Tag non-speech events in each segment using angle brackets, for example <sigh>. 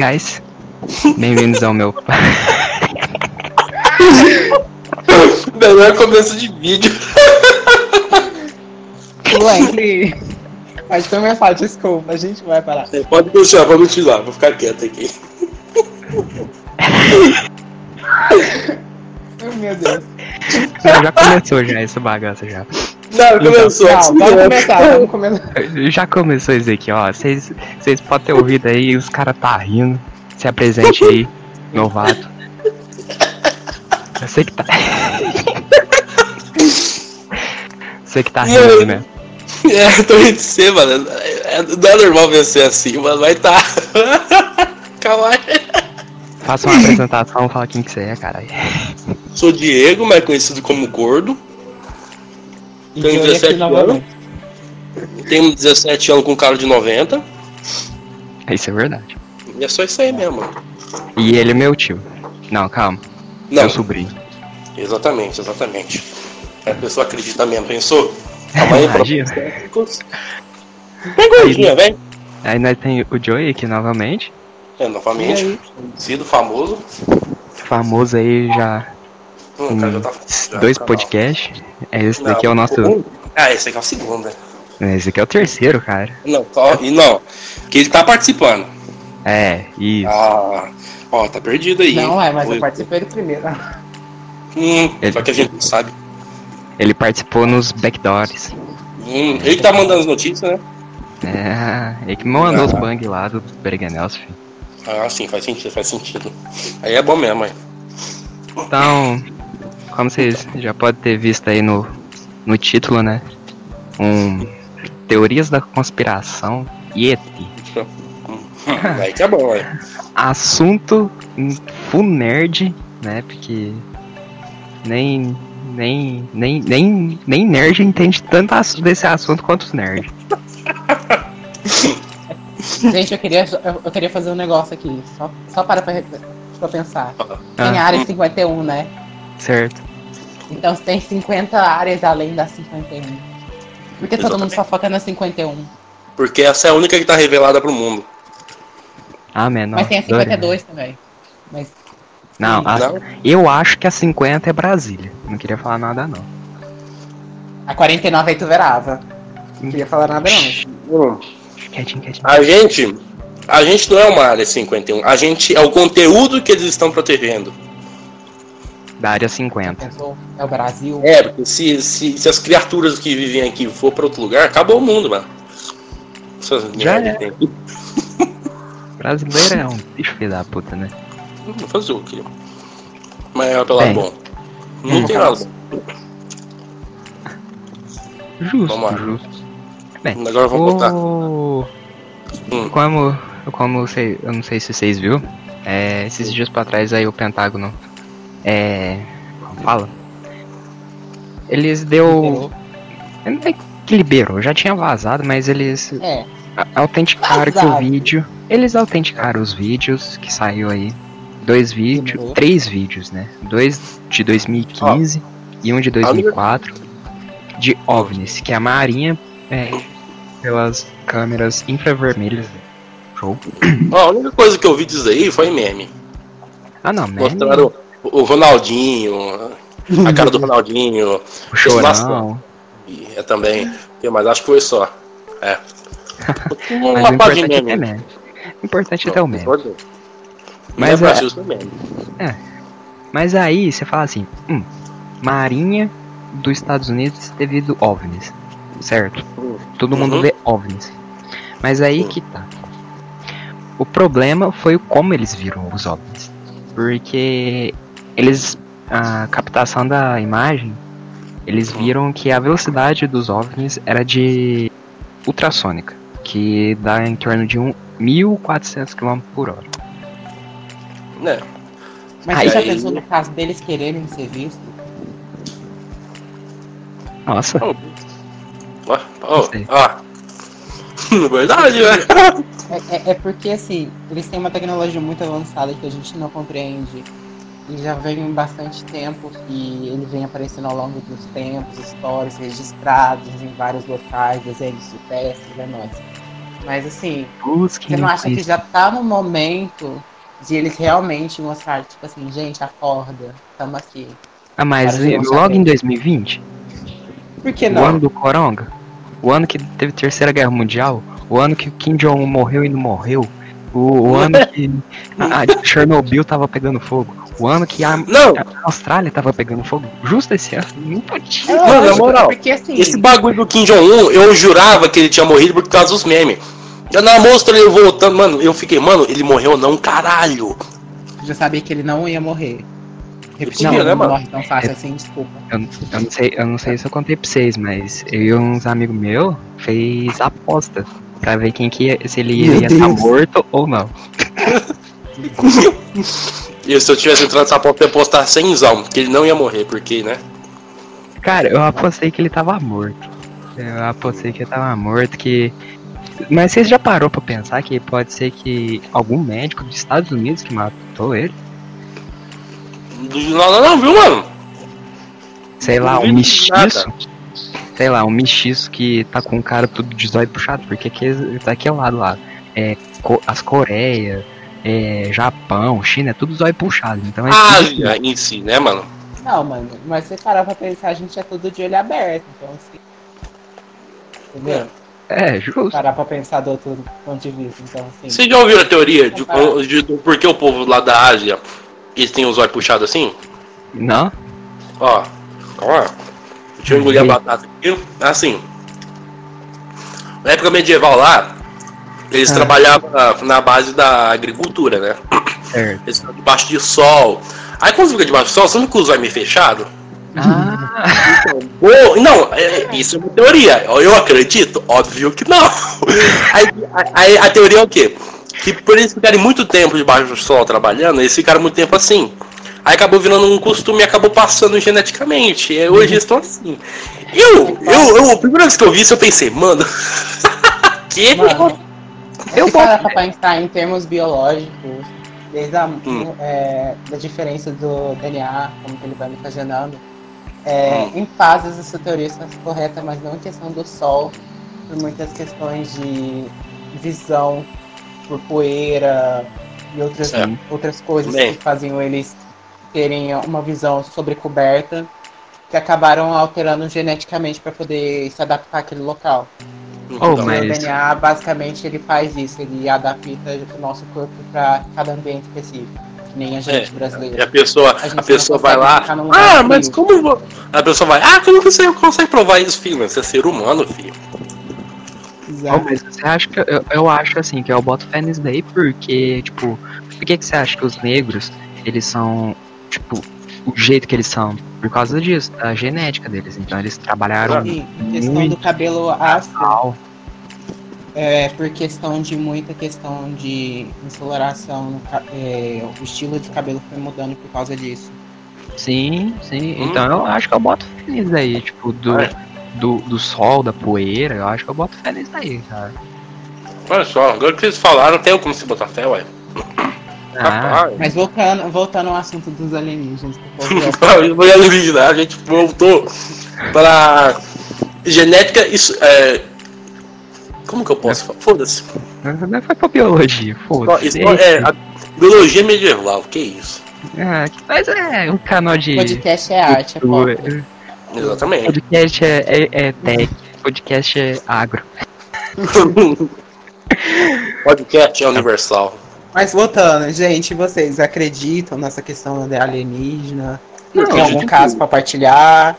Guys, bem-vindos ao meu. <laughs> Melhor começo de vídeo. Wesley, pode começar, desculpa, a gente vai parar. É, pode continuar, pode continuar, vou ficar quieto aqui. <laughs> Oh, meu Deus. Já começou já essa bagaça já. Não, começou. Não, assim, vamos começar, vamos <laughs> começar. Já começou isso aqui, ó. Vocês vocês podem ter ouvido aí, os caras tá rindo. Se apresente aí, <laughs> novato. Eu sei que tá. <laughs> Sei que tá rindo, né? É, tô rindo de você, mano. É, não é normal vencer assim, mano, mas tá. Calma aí. Faça uma apresentação, fala quem que você é, caralho. Sou Diego, mais conhecido como Gordo. E Tenho eu ia 17 aqui novamente. Tenho 17 anos com cara de 90. Isso é verdade. E é só isso aí mesmo, mano. E ele é meu tio. Não, calma. Não, Meu sobrinho. exatamente, exatamente. A pessoa acredita mesmo, pensou? Calma aí, <laughs> Imagina. próximos Tem gordinha, velho. Aí nós tem o Joey aqui novamente. É, novamente, conhecido, famoso. Famoso aí já Hum, cara já tá dois podcasts. É, Esse Não, daqui é o nosso. um- Ah, esse aqui é o segundo, né? Esse aqui é o terceiro, cara. Não, só, e não, que ele tá participando. É, isso. Ah, ó, tá perdido aí. Não, é, mas Oi. eu participei do primeiro. Hum, Ele- Só que a gente não sabe. Ele participou nos backdoors. Hum, ele que tá mandando as notícias, né? É, ele que mandou os Ah. bang lá do Berganels, filho. Ah, sim, faz sentido, faz sentido. Aí é bom mesmo, aí. Então, como vocês já podem ter visto aí no, no título, né? Um. Teorias da conspiração Yeti. <laughs> Hum, aí que é bom, aí. Assunto full nerd, né? Porque nem. Nem, nem, nem, nem nerd entende tanto desse assunto quanto os nerds. <laughs> Gente, eu queria, eu, queria fazer um negócio aqui, só, só para pra, pra pensar. Tem Ah. área 51, né? Certo. Então tem 50 áreas além das 51. Por que todo mundo só foca na 51? Porque essa é a única que tá revelada pro mundo. Ah, menor. Mas tem a 52 também. Mas Não, a- Não? eu acho que a 50 é Brasília. Não queria falar nada, não. a 49 aí tu verava. Não queria falar nada não. Quietinho, quietinho. A gente. A gente não é uma área 51. A gente é o conteúdo que eles estão protegendo. Da área 50. Pensou? É o Brasil. É, porque se, se, se as criaturas que vivem aqui for pra outro lugar, acabou o mundo, mano. Essas Já é. Brasileiro é um bicho filho da puta, né? Hum, Fazer o quê? Mas é Bem. bom. Não tem nada. Justo, Vamos lá. justo. Bem, Agora eu vou botar. o... Hum. Como, como sei, eu não sei se vocês viram, é, esses dias pra trás aí o Pentágono, é, como fala? Eles deu, não é que liberou, já tinha vazado, mas eles É. autenticaram que o Vazado. vídeo, eles autenticaram os vídeos que saiu aí, dois vídeos, Demorou. três vídeos, né? Dois de 2015 e um de 2004 de OVNIs, que a Marinha é, pelas câmeras infravermelhas. Show. Ó, a única coisa que eu vi disso aí foi meme. Ah não, meme, Mostraram o Ronaldinho, a cara do <laughs> Ronaldinho. o chorão. É também. Mais, acho que foi só. É. <laughs> Mas Uma página importante é meme. meme. O importante é ter o meme. Mas Mas é é- meme. Mas aí você fala assim, hum, Marinha dos Estados Unidos devido OVNIs, certo? Todo mundo Uhum. vê OVNIs. Mas aí Sim. que tá. O problema foi como eles viram os OVNIs. Porque eles. A captação da imagem, eles Hum. viram que a velocidade dos OVNIs era de ultrassônica, que dá em torno de um 1400 km por hora. Né? Mas Aí- você já pensou no caso deles quererem ser vistos? Nossa, Ó, ó, Sei. <laughs> ó. Verdade, velho. É, é- é porque assim, eles têm uma tecnologia muito avançada que a gente não compreende. E já vem bastante tempo que ele vem aparecendo ao longo dos tempos, histórias registradas em vários locais, desenhos terrestres, é nóis. Mas assim, Busquem você não acha que já tá no momento de eles realmente mostrar, tipo assim, gente, acorda, tamo aqui. Ah, mas logo em 2020, Por que o não? ano do Coronga, o ano que teve Terceira Guerra Mundial, o ano que o Kim Jong-un morreu e não morreu, o, o <laughs> ano que a, a Chernobyl tava pegando fogo, o ano que a, Não, a Austrália tava pegando fogo, justo esse ano, não podia. É Mano, na moral, porque assim, esse bagulho do Kim Jong-un, eu jurava que ele tinha morrido por causa dos memes. Já na mostra ele voltando, mano, eu fiquei, mano, ele morreu não, caralho. já sabia que ele não ia morrer. Não, né, mano? morre tão fácil assim, desculpa. Eu, eu não sei, eu não sei se eu contei pra vocês, mas eu e uns amigos meus fez aposta pra ver quem que ia, se ele ia estar Deus. morto ou não. <laughs> <laughs> E se eu tivesse entrado nessa porta, eu ia postar 100 que ele não ia morrer, porque, né? Cara, eu apostei que ele tava morto. Eu apostei que ele tava morto, que. Mas vocês já parou pra pensar que pode ser que algum médico dos Estados Unidos que matou ele? Não, não, não, viu, mano? Sei lá, um mestiço? Sei lá, um mestiço que tá com o cara tudo de zóio puxado, porque aqui, daquele lado lá. É, Co- as Coreia, é, Japão, China, é tudo zóio puxado. Então é Ásia em si, né, mano? Não, mano, mas se parar pra pensar, a gente é tudo de olho aberto, então assim. Entendeu? É, justo. Parar pra pensar do outro ponto de vista, então assim. Vocês já ouviram a teoria de, de, do por que o povo lá da Ásia eles têm os olhos puxados assim? Não? Ó, ó. Deixa eu engolir a batata aqui. Assim. Na época medieval lá, eles Ah. trabalhavam na, na base da agricultura, né? Certo. Eles ficam debaixo de sol. Aí quando você fica debaixo do sol, você não fica com os olhos meio fechados? Ah, Boa, não, é- isso é uma teoria. Eu acredito? Óbvio que não. <laughs> Aí, aí a teoria é o quê? Que por eles ficarem muito tempo debaixo do sol trabalhando, eles ficaram muito tempo assim. Aí acabou virando um costume e acabou passando geneticamente. E hoje eles estão assim. Eu, eu, eu, a primeira vez que eu vi isso, eu pensei, mano. <laughs> que? Mano, Eu se parar pra pensar em termos biológicos, desde a Hum. é, da diferença do DNA, como que ele vai mutagenando, é, em fases essa teoria está correta, mas não em questão do Sol, por muitas questões de visão por poeira e outras, outras coisas Bem. que faziam eles terem uma visão sobrecoberta, que acabaram alterando geneticamente para poder se adaptar àquele local. Oh, Então, O mas- DNA basicamente ele faz isso, ele adapta o nosso corpo para cada ambiente específico, que nem a gente E a brasileiro. pessoa, A a pessoa vai lá. Ah, frio." mas como. vo-" A pessoa vai. Ah, como que você consegue provar isso, filho? Você é ser humano, filho. Oh, Exato. mas você acha que eu, eu acho assim que eu boto fé nisso daí porque, tipo, por que, que você acha que os negros, eles são, tipo, o jeito que eles são? Por causa disso, da genética deles. Então eles trabalharam E questão muito do cabelo mal. É por questão de muita questão de insolação, é, o estilo de cabelo foi mudando por causa disso. Sim, sim. Hum. Então eu acho que eu boto nisso daí, tipo, do, é. do, do sol, da poeira, eu acho que eu boto fé nisso daí, cara. Olha só, agora que vocês falaram, tem como se botar fé, ué. Ah. Mas voltando, voltando ao assunto dos alienígenas, <laughs> alienígena, a gente voltou para genética. Isso é. Como que eu posso falar? Foda-se. não foi pra biologia, foda-se. É, a biologia medieval, que isso? Ah, mas é um canal de. podcast é arte, é. Exatamente. Podcast é, é, é tech, podcast é agro. <laughs> Podcast é universal. Mas voltando, gente, vocês acreditam nessa questão de alienígena? Não, Tem algum caso pra partilhar?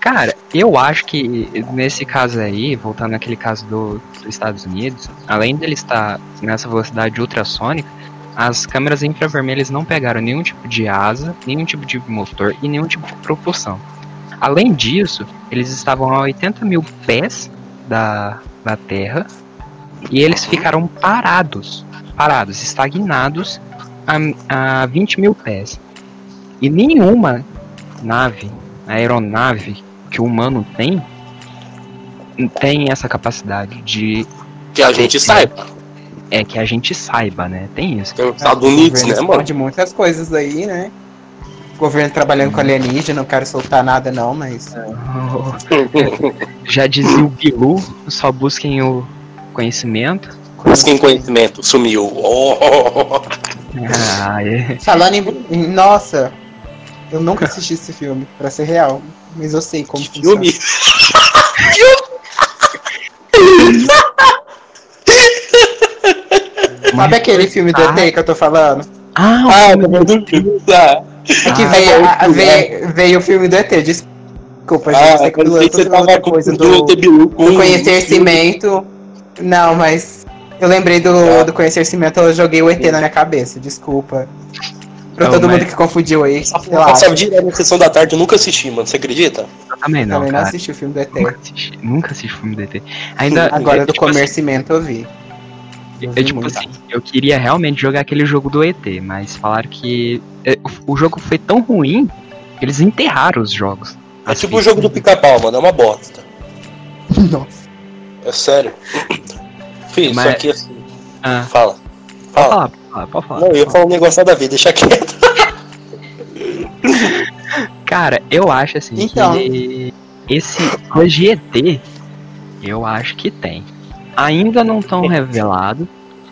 Cara, eu acho que nesse caso aí, voltando naquele caso do, dos Estados Unidos, além dele estar nessa velocidade ultrassônica, as câmeras infravermelhas não pegaram nenhum tipo de asa, nenhum tipo de motor e nenhum tipo de propulsão. Além disso, eles estavam a 80 mil pés da, da Terra e eles ficaram parados, parados, estagnados a, a 20 mil pés. E nenhuma nave, aeronave que o humano tem, tem essa capacidade de. Que a gente saiba. É que a gente saiba, né? Tem isso. Tem os Estados Unidos, o né, governo mano? esconde muitas coisas aí, né? O governo trabalhando com alienígena, não quero soltar nada não, mas... <laughs> Já dizia o Bilu, só busquem o, conhecimento. Mas quem conhecimento sumiu. Oh. <laughs> Ah, é. Falando em, em- Nossa, eu nunca assisti esse filme, pra ser real. Mas eu sei como Que filme? Sabe aquele filme do ET que eu tô falando? Ah, Ah, o tá vendo? Tá. É que Ah, veio, é o veio, veio o filme do ET, desculpa, gente. Ah, eu sei que eu que você tava coisa o do, com do conhecimento. Não, mas eu lembrei do, Ah. do conhecimento, eu joguei o ET na minha cabeça, desculpa. Pra Não, todo mas- mundo que confundiu aí, Passava relaxa. direto na sessão da tarde, eu nunca assisti, mano. Você acredita? eu também não, Também não cara. assisti o filme do ET. Nunca assisti, nunca assisti filme do ET. Ainda. Agora eu, do tipo assim, conhecimento eu vi. Eu Eu, tipo muito. assim, eu queria realmente jogar aquele jogo do ET, mas falaram que é, o- o jogo foi tão ruim que eles enterraram os jogos. É As tipo o jogo do pica-pau, mano. É uma bosta. <laughs> Nossa. É sério. Filho, Mas- isso aqui assim. Ah, Fala. pode Fala. Falar, pode falar. Não, eu ia falar um negócio nada a ver, deixa quieto. <laughs> Cara, eu acho assim Então. que esse ET, eu acho que tem. Ainda não tão revelado.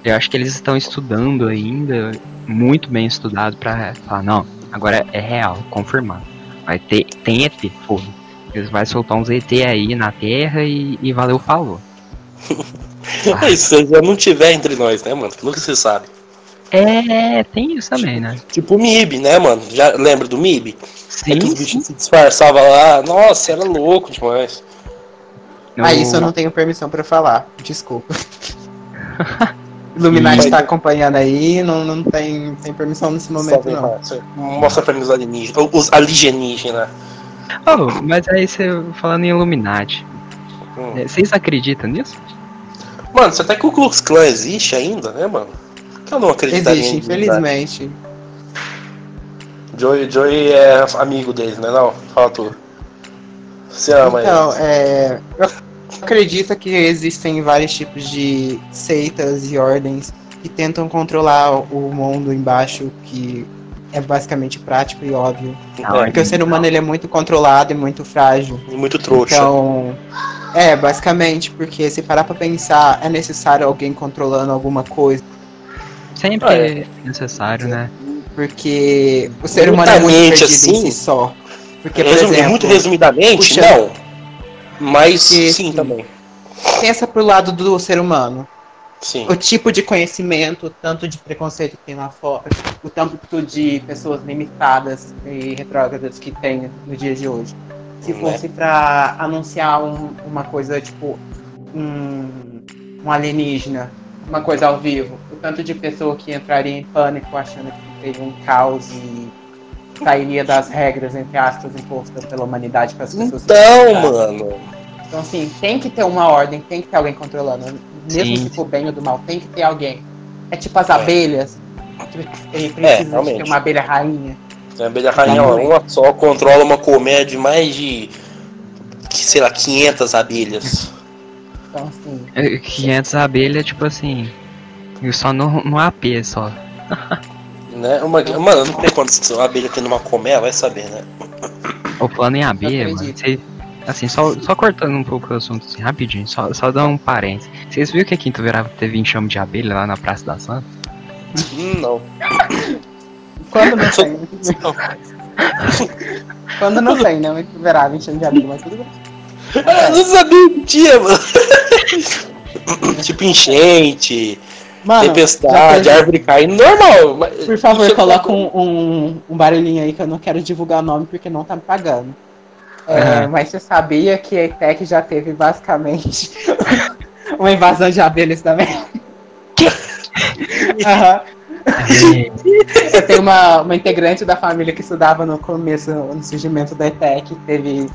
Eu acho que eles estão estudando ainda, muito bem estudado pra falar, não, agora é real, confirmado. Vai ter, tem ET, foda. Eles vão soltar uns ET aí na Terra e, e valeu, falou. <laughs> É isso, se já não tiver entre nós, né, mano? Nunca se sabe. É, tem isso também, né? Tipo o MIB, né, mano? Já lembra do MIB? Sim, Aqueles sim. bichos se disfarçavam lá. Nossa, era louco demais. Ah, isso eu não tenho permissão pra falar. Desculpa. <laughs> Illuminati tá acompanhando aí, não, não tem, tem permissão nesse momento, vem não. Mostra pra mim os alienígenas. Os alienígenas. Oh, mas aí você falando em Illuminati, Hum. é, vocês acreditam nisso? Mano, você até que o Klux Klan existe ainda, né, mano? Eu não acreditaria Existe, infelizmente. Joey, Joey é amigo deles, né? Não, fala tu. Você ama Então, eles. é, eu acredito que existem vários tipos de seitas e ordens que tentam controlar o mundo embaixo, que é basicamente prático e óbvio. Não, Porque o ser humano ele é muito controlado e muito frágil. É, muito trouxa. Então, é, basicamente, porque se parar pra pensar, é necessário alguém controlando alguma coisa. Sempre Ah, é. é necessário, né? Porque o ser humano é muito assim, em si só. Porque, por exemplo, muito resumidamente, puxa- não. Mas Porque, sim assim, também. pensa pro lado do ser humano. Sim. O tipo de conhecimento, o tanto de preconceito que tem lá fora, o tanto de pessoas limitadas e retrógradas que tem no dia de hoje. Se Né? fosse pra anunciar um- uma coisa tipo um, um alienígena, uma coisa ao vivo, o tanto de pessoa que entraria em pânico achando que teria um caos e sairia das regras, entre aspas, impostas pela humanidade para as pessoas. Então, mano. Então, assim, tem que ter uma ordem, tem que ter alguém controlando. Mesmo Sim. se for bem ou do mal, tem que ter alguém. É tipo as É. abelhas. que Precisa de realmente. ter uma abelha rainha. A abelha rainha, uma só, controla uma colmeia de mais de, que, sei lá, 500 abelhas. Então, assim, É, 500 abelhas, tipo assim. E só no, no AP só. <laughs> Né? Uma, mano, não tem quantas uma abelha tem numa colmeia, vai saber, né? O plano em abelha, mano. Cê, assim, só, só cortando um pouco o assunto assim, rapidinho, só, só dar um parênteses. Vocês viram que a Quinto Verava teve enxame de abelha lá na Praça da Santa? Hum, não. quando não <laughs> tem, quando não tem, né? 20 anos de abelha, mas tudo bem. Eu não sabia que tinha, mano. <laughs> tipo enchente, Mano, tempestade, teve- árvore caindo, normal. mas- por favor, Isso- coloca um, um, um barulhinho aí que eu não quero divulgar o nome porque não tá me pagando. É, Aham. Mas você sabia que a ETEC já teve basicamente <laughs> uma invasão de abelhas também? Aham. Eu tenho uma, uma integrante da família que estudava no começo, no surgimento da ETEC, teve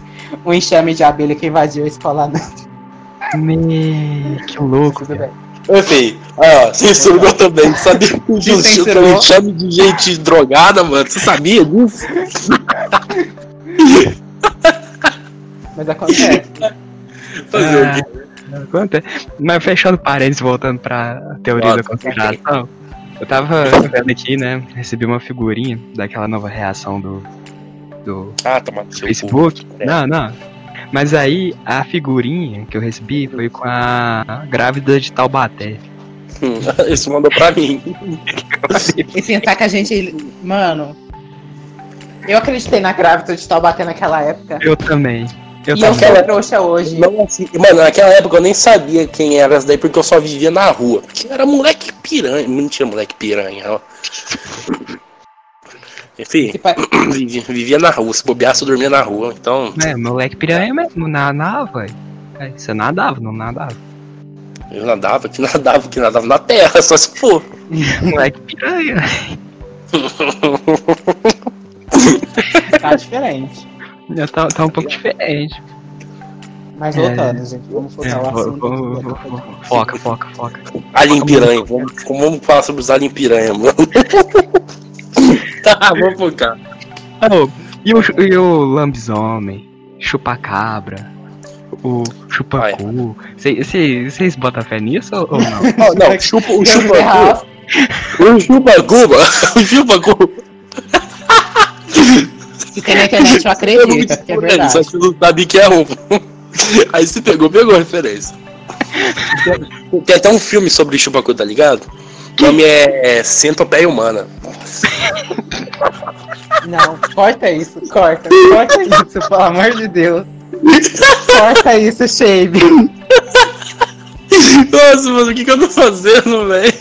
um enxame de abelha que invadiu a escola. Me... Que louco, Tudo velho. bem. Filho, ah, censurou também. Sabia que o Justiça de gente drogada, mano? Você sabia disso? Mas acontece. Fazer o Ah, quê? Conta. Mas fechando parênteses, voltando pra teoria Nossa, da conspiração. Eu tava vendo aqui, né? Recebi uma figurinha daquela nova reação do, do Ah, toma. Facebook. É. Não, não. Mas aí, a figurinha que eu recebi foi com a grávida de Taubaté. <laughs> Isso mandou pra mim. <laughs> E pensar que a gente. Mano. Eu acreditei na grávida de Taubaté naquela época. Eu também. Eu e eu trouxa hoje. Não, assim, mano, naquela época eu nem sabia quem era essa daí porque eu só vivia na rua. Porque eu era moleque piranha. Mentira, moleque piranha. ó. Enfim, Esse <clears throat> pai- vivia, vivia na rua. Se bobeasse, eu dormia na rua. Então, É, moleque piranha mesmo, nadava. É, você nadava, não nadava. eu nadava, que nadava, que nadava na terra, só se for. <laughs> moleque piranha. <laughs> Tá diferente. Já tá, tá um pouco diferente. Mas É. voltando, gente. Vamos É, focar vou- vou- foca, foca, foca. Alien piranha. Vamos, vamos falar sobre os alien piranha, mano. <laughs> tá, vamos focar. Oh, e, o, e o lambisomem, chupacabra, o chupacu. Vocês botam fé nisso ou não? <laughs> Oh, não, chupa, o Deus chupa ferrar. O chupa Cuba, <laughs> o chupa Se tem na internet, <laughs> eu acredito, porque é Só verdade. que você não sabe que é um. <laughs> Aí você pegou, pegou a referência. <laughs> Tem até um filme sobre chupacu, tá ligado? O nome é Centopeia Humana. Não, corta isso, corta, corta isso, pelo amor de Deus. Corta isso, Shave. Nossa, mano, o que, que eu tô fazendo, velho?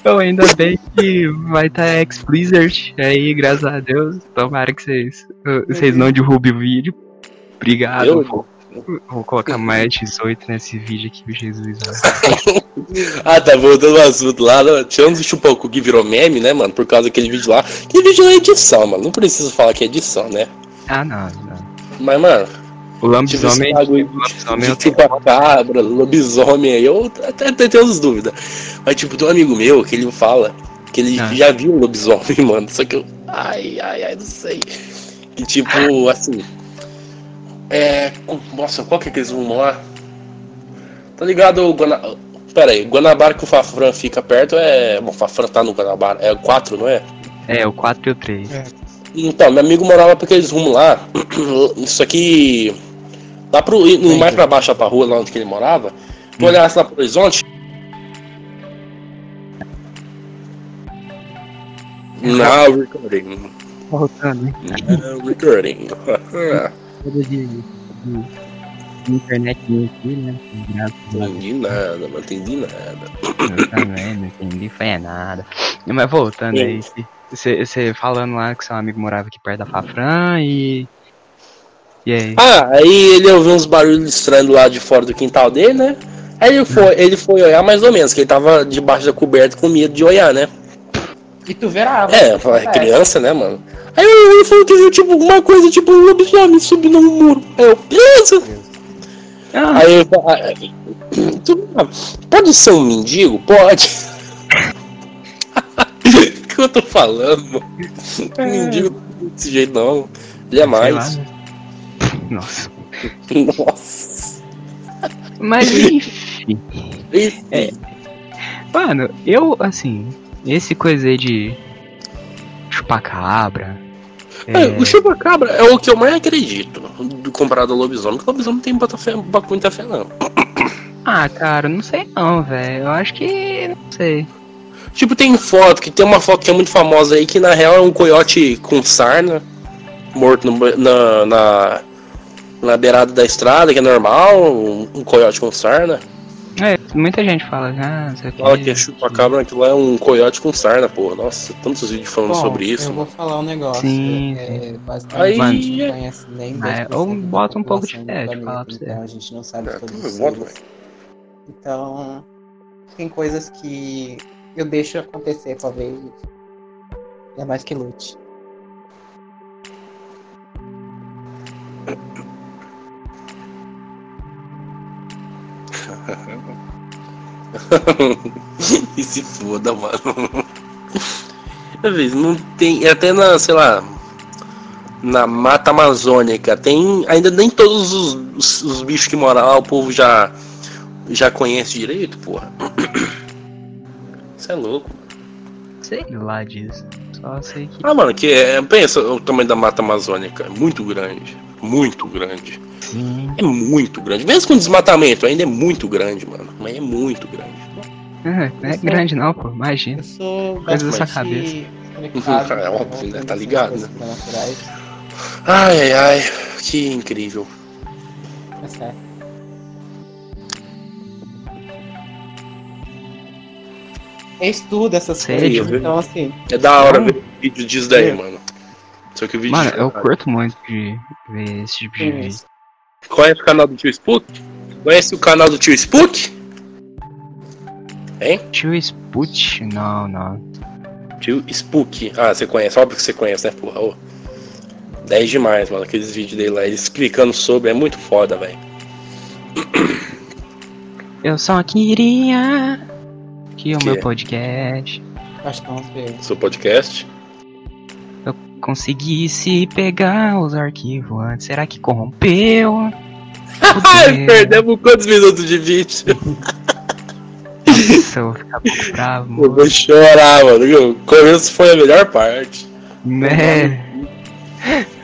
Então, ainda bem que vai estar X-Blizzard aí, graças a Deus. Tomara que vocês vocês não derrubem o vídeo. Obrigado. Eu? Vou, vou colocar mais 18 nesse vídeo aqui, Jesus. <laughs> Ah, tá voltando ao assunto lá. né? Tirando o chupacu que virou meme, né, mano? Por causa daquele vídeo lá. Que vídeo é edição, mano. Não preciso falar que é edição, né? Ah, não, não. Mas, mano, O Tipo, lambisomem. esse bagulho o lambisomem de eu tenho. chupacabra, lobisomem aí, eu até, até tenho as dúvidas. Mas tipo, tem um amigo meu que ele fala que ele Ah. já viu o lobisomem, <laughs> mano. Só que eu. Ai, ai, ai, não sei. Que tipo, <laughs> assim. É. Nossa, qual que é aqueles rumos lá? Tá ligado o Guana... Pera aí, Guanabara que o Fafran fica perto é. Bom, o Fafran tá no Guanabara. É o 4, não é? É, o 4 e o 3. Então, meu amigo morava pra aqueles rumos lá. <clears throat> Isso aqui. Lá pro. indo mais pra baixo, pra rua, lá onde que ele morava. Tu olhasse lá pro horizonte. Não, recording. Voltando, hein? Não, recording. <laughs> Internet aqui, né? Não Deus. entendi nada, não entendi nada. Eu também não entendi, foi nada. Mas voltando aí, você falando lá que seu amigo morava aqui perto da Fafran e. E aí? Ah, aí ele ouviu uns barulhos estranhos lá de fora do quintal dele, né? Aí ele foi, ele foi olhar mais ou menos, que ele tava debaixo da coberta com medo de olhar, né? E tu verava. É, é criança, né, mano? Aí ele falou que viu, tipo, uma coisa, tipo, um lobisomem subindo no muro. Aí eu, beleza. Ah, Aí eu, aí, tu- pode ser um mendigo? Pode. <laughs> O que eu tô falando, mano? Mendigo desse jeito não. Ele é sei mais. lá, né? Nossa. Nossa. Mas enfim. É. Mano, eu, assim, esse coisa aí de chupacabra. É, É, o chupacabra é o que eu mais acredito do comparado ao lobisomem, porque o lobisomem tem bota fé, muita fé, não. Ah, cara, não sei não, velho. Eu acho que. Não sei. Tipo, tem foto, que tem uma foto que é muito famosa aí, que na real é um coiote com sarna, morto no- na, na, na beirada da estrada, que é normal, um, um coiote com sarna. É, muita gente fala, ah. Fala que é chupacabra, aquilo lá é um coiote com sarna, pô. Nossa, tantos vídeos falando Bom, sobre isso. Eu vou falar um negócio. Sim, é, basicamente, Aí- a gente não conhece nem É, 10% ou bota um pouco de fé, de falar pra você. Então a gente não sabe É, todos tudo velho. Então, tem coisas que eu deixo acontecer, talvez. É mais que lute. E se foda, mano. Às vezes não tem. Até na, sei lá. Na mata amazônica, tem. Ainda nem todos os, os, os bichos que moram lá o povo já. Já conhece direito, porra. Isso é louco. Sei lá disso. Só sei que. Ah, mano, que é. Pensa o tamanho da mata amazônica. É muito grande. Muito grande. Sim. É muito grande. Mesmo com desmatamento, ainda é muito grande, mano. Mas é muito grande. É, não é Isso é- grande não, pô. Imagina. Eu sou Coisa da sua bastante cabeça. conectado É óbvio, né? Tá ligado, né? Ai, ai, ai. Que incrível. É certo. Eu estudo essas Sério? coisas, então assim, É da hora ver vídeo disso daí, É. mano. Só que o vídeo. Mano, de- eu curto muito de ver esse tipo de vídeo. Conhece o canal do tio Spook? Conhece o canal do tio Spook? Hein? Tio Sput? Não, não. Tio Spook. Ah, você conhece, óbvio que você conhece, né, porra? Ô. 10 demais, mano. Aqueles vídeos dele lá, ele explicando sobre, é muito foda, velho. Eu só queria que o Que? meu podcast acho que é. Seu podcast. conseguisse pegar os arquivos antes. Será que corrompeu? <laughs> Perdemos quantos minutos de vídeo? Nossa, eu vou ficar <laughs> bravo, Eu vou chorar, mano. O começo foi a melhor parte. Né? <laughs>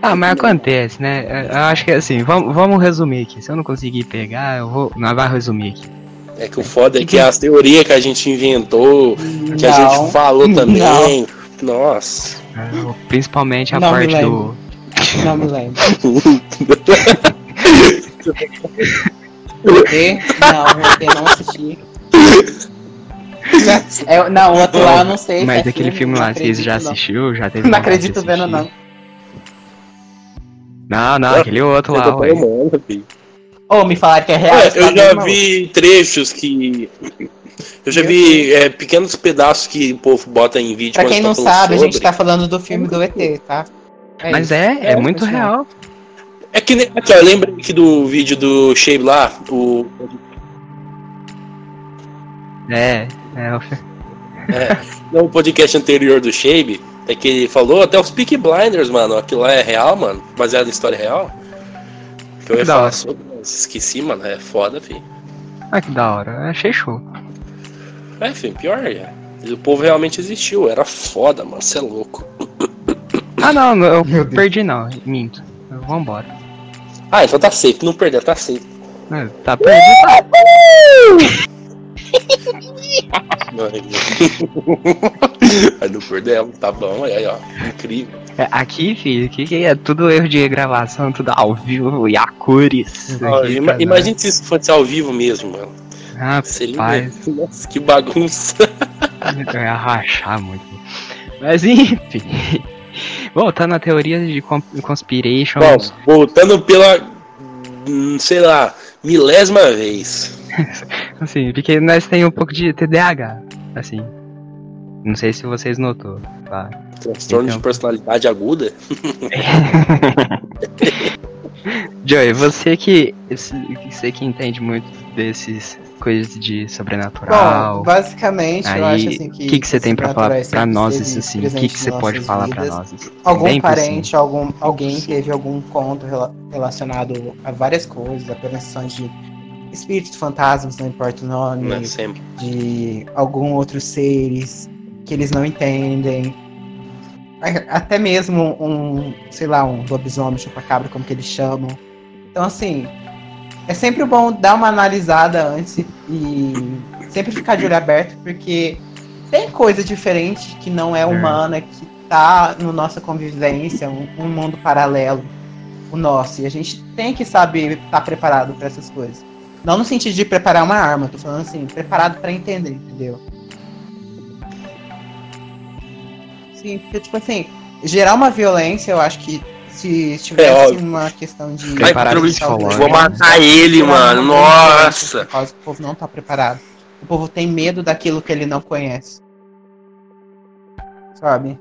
Ah, mas acontece, né? Eu acho que assim, vamos, vamos resumir aqui. Se eu não conseguir pegar, eu vou. Nós vamos resumir aqui. É que o foda é que as teorias que a gente inventou, que a Não. gente falou também. Nossa. né? Principalmente a Não me parte do. Não me lembro. <laughs> E? Não, eu não assisti. É, não, o outro lá eu não sei. se Mas é aquele filme não lá, vocês já não. assistiu? Já teve Não acredito vendo, não. Não, não, aquele outro lá, Eu tô ué. falando, filho. Ô, me falaram que é real. É, eu já não. vi trechos que. Eu já vi é, pequenos pedaços que o povo bota em vídeo Pra quem tá não sabe, a gente sobre. tá falando do filme do ET, tá? Mas isso. é, é, É, muito real. É que nem. Aqui, ó, lembra aqui do vídeo do Shape lá? O. É, é, No podcast anterior do Shape, é que ele falou até os Peak Blinders, mano. Aquilo lá é real, mano. Baseado em história real. Que eu ia falar sobre, mas esqueci, mano. É foda, filho. Ah, que da hora. Achei show. É, filho, pior, é. O povo realmente existiu, era foda, mano. Você é louco. <coughs> Ah, não, não, eu Meu Deus. perdi não. Minto. Vambora. Ah, então tá safe, não perder, tá safe. É, Tá perdido. tá. <laughs> Aí não perdemos, tá bom, aí ó, incrível. É, Aqui, filho, aqui que é tudo erro de gravação, tudo ao vivo e a cores. Aqui, ima- cara. imagine se isso fosse ao vivo mesmo, mano. Seria. Rapaz, <laughs> Nossa, que bagunça. <laughs> eu ia rachar muito. Mas enfim. Voltando à teoria de con- conspiration. Bom, voltando pela. hum, sei lá, milésima vez. <laughs> Assim, porque nós tem um pouco de TDAH. Assim. Não sei se vocês notou, tá? Transtorno Então. de personalidade aguda. <laughs> Joey, você que. Você que entende muito desses coisas de sobrenatural. Bom, basicamente, eu Aí, acho assim que. o que, que você tem pra falar sempre nós, esteve assim? O que, que você pode falar pra vidas. nós? assim? Algum Bem parente, algum, alguém teve algum conto rela- relacionado a várias coisas, aparições de espíritos, fantasmas, não importa o nome, Né, sempre. de algum outros seres que eles não entendem. A- Até mesmo um, sei lá, um lobisomem, chupacabra, como que eles chamam. Então, assim, é sempre bom dar uma analisada antes e sempre ficar de olho aberto, porque tem coisa diferente que não é humana, que tá na nossa convivência, um, um mundo paralelo, o nosso. E a gente tem que saber estar preparado para essas coisas. Não no sentido de preparar uma arma, tô falando assim, preparado para entender, entendeu? Sim, porque, tipo assim, gerar uma violência, eu acho que se tivesse óbvio. uma questão de. Ai, Preparado eu psicológico. vou matar ele, mano. Nossa. Por causa que o povo não tá preparado. O povo tem medo daquilo que ele não conhece. Sabe?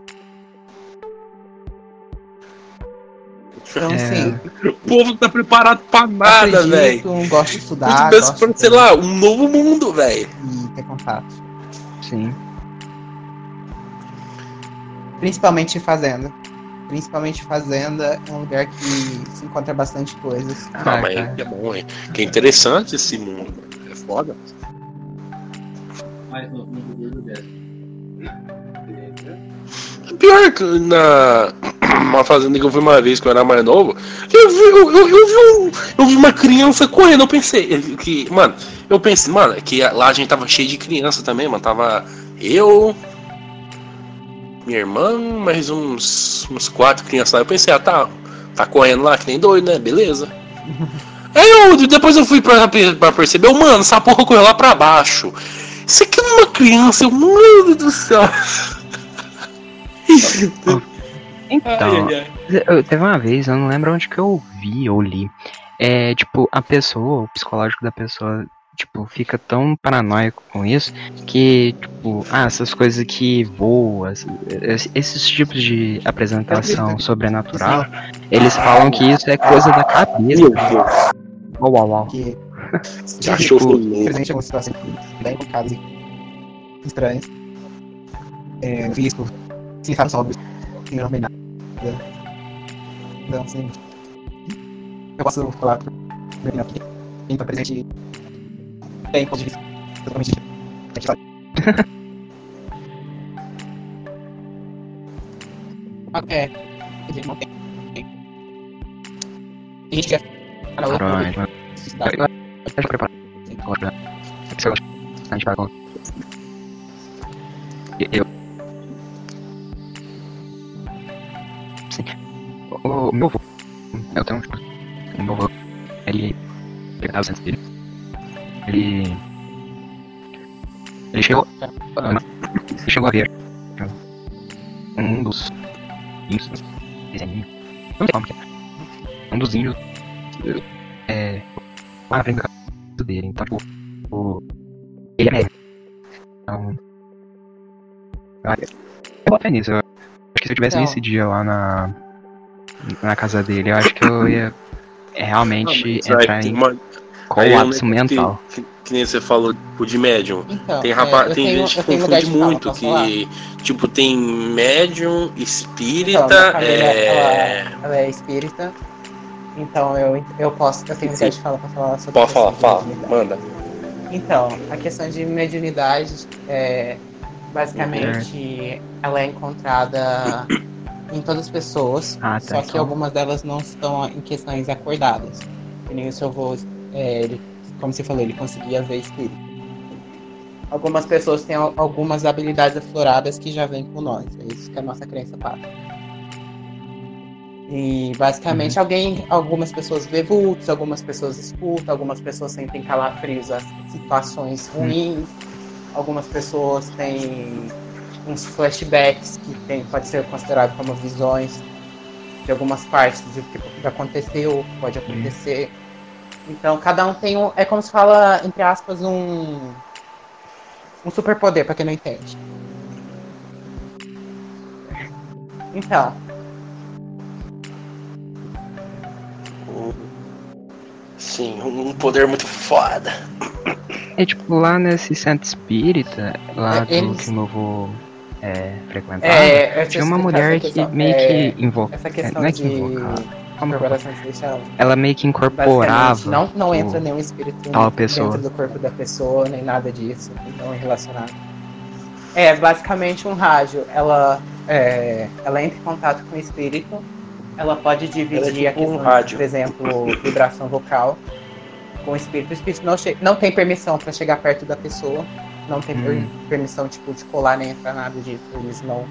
Então, É. assim, O povo tá preparado pra nada, velho. gosto de estudar. Gosto pra, de- sei lá, um novo mundo, velho. E ter contato. Sim. Principalmente fazenda. Principalmente fazenda é um lugar que se encontra bastante coisas. Ah, Ah, mas cara. é bom, hein? Que é interessante esse mundo. É foda. mais no mundo. Pior que na. uma fazenda que eu fui uma vez que eu era mais novo. Eu vi, eu, eu, eu vi, um, eu vi uma criança correndo. Eu pensei que, mano, eu pensei, mano, que lá a gente tava cheio de criança também, mano. Tava eu, minha irmã, mais uns, uns quatro crianças lá. Eu pensei, ah, tá, tá correndo lá que nem doido, né? Beleza. <laughs> Aí eu, depois eu fui pra, pra perceber, mano, essa porra correu lá pra baixo. Isso aqui é uma criança, eu, mano do céu. <laughs> Então, ai. teve uma vez, eu não lembro onde que eu vi ou li. É, tipo, a pessoa, o psicológico da pessoa, tipo, fica tão paranoico com isso que, tipo, ah, essas coisas que voam, esses tipos de apresentação sobrenatural, eles falam que isso é coisa da cabeça. Uau, uau, uau. Que <laughs> já achou tipo, presente algumas situações bem complicadas e estranhas. É, risco, sem fatos óbvios, sem não nada. Então, assim, eu posso falar para o aqui, quem está presente tem ponto de vista totalmente diferente. É, quer dizer, não tem. Gente que é. Cara, Deixa eu preparar. Agora, se eu a gente vai com. Eu. Sim. O, meu avô. Eu tenho um. O meu avô. Ele. Pegava os dele. Ele. Ele chegou. Ele chegou a ver. Um dos. Índios. Desenhinho. Não sei como que é. Um dos índios. É. Lá na frente do dele. Então, tipo, o, ele é Então. Eu boto nisso. Eu acho que se eu tivesse nesse dia lá na. Na casa dele, eu acho que eu ia realmente não, entrar em. Colapso mental. Que, que, nem você falou, tipo, de médium. Então, tem rapaz, é, tem tenho, gente que confunde muito que, falar. tipo, tem médium, espírita, então, é... Ela, ela é espírita, então eu, eu posso, eu tenho lugar de fala para falar sobre Pode falar, fala, manda. Então, a questão de mediunidade é basicamente ela é encontrada <coughs> em todas as pessoas, ah, tá, só que então. algumas delas não estão em questões acordadas. Que nem o seu avô, é, ele, como você falou, ele conseguia ver espírito. Algumas pessoas têm algumas habilidades afloradas que já vêm com nós. É isso que a nossa crença passa. E basicamente uhum. alguém, algumas pessoas vê vultos, algumas pessoas escutam, algumas pessoas sentem calafrios a situações ruins, uhum. algumas pessoas têm uns flashbacks que tem, pode ser considerado como visões de algumas partes de que aconteceu, pode acontecer. Então cada um tem um, é como se fala entre aspas um um superpoder para quem não entende. Então, Sim, um poder muito foda. É tipo, lá nesse centro espírita, lá é, do que o meu avô é, frequentava, é, tinha uma mulher que meio que é, invoca. Essa questão não é que invoca. Como ela meio que incorporava. Não, não entra nenhum espírito dentro pessoa. do corpo da pessoa, nem nada disso. Não é relacionado. É basicamente um rádio. Ela, é, ela entra em contato com o espírito ela pode dividir é tipo a questão, um por exemplo, vibração vocal com o espírito. O espírito não, não tem permissão para chegar perto da pessoa, não tem hum. permissão tipo, de colar nem entrar nada disso. Eles não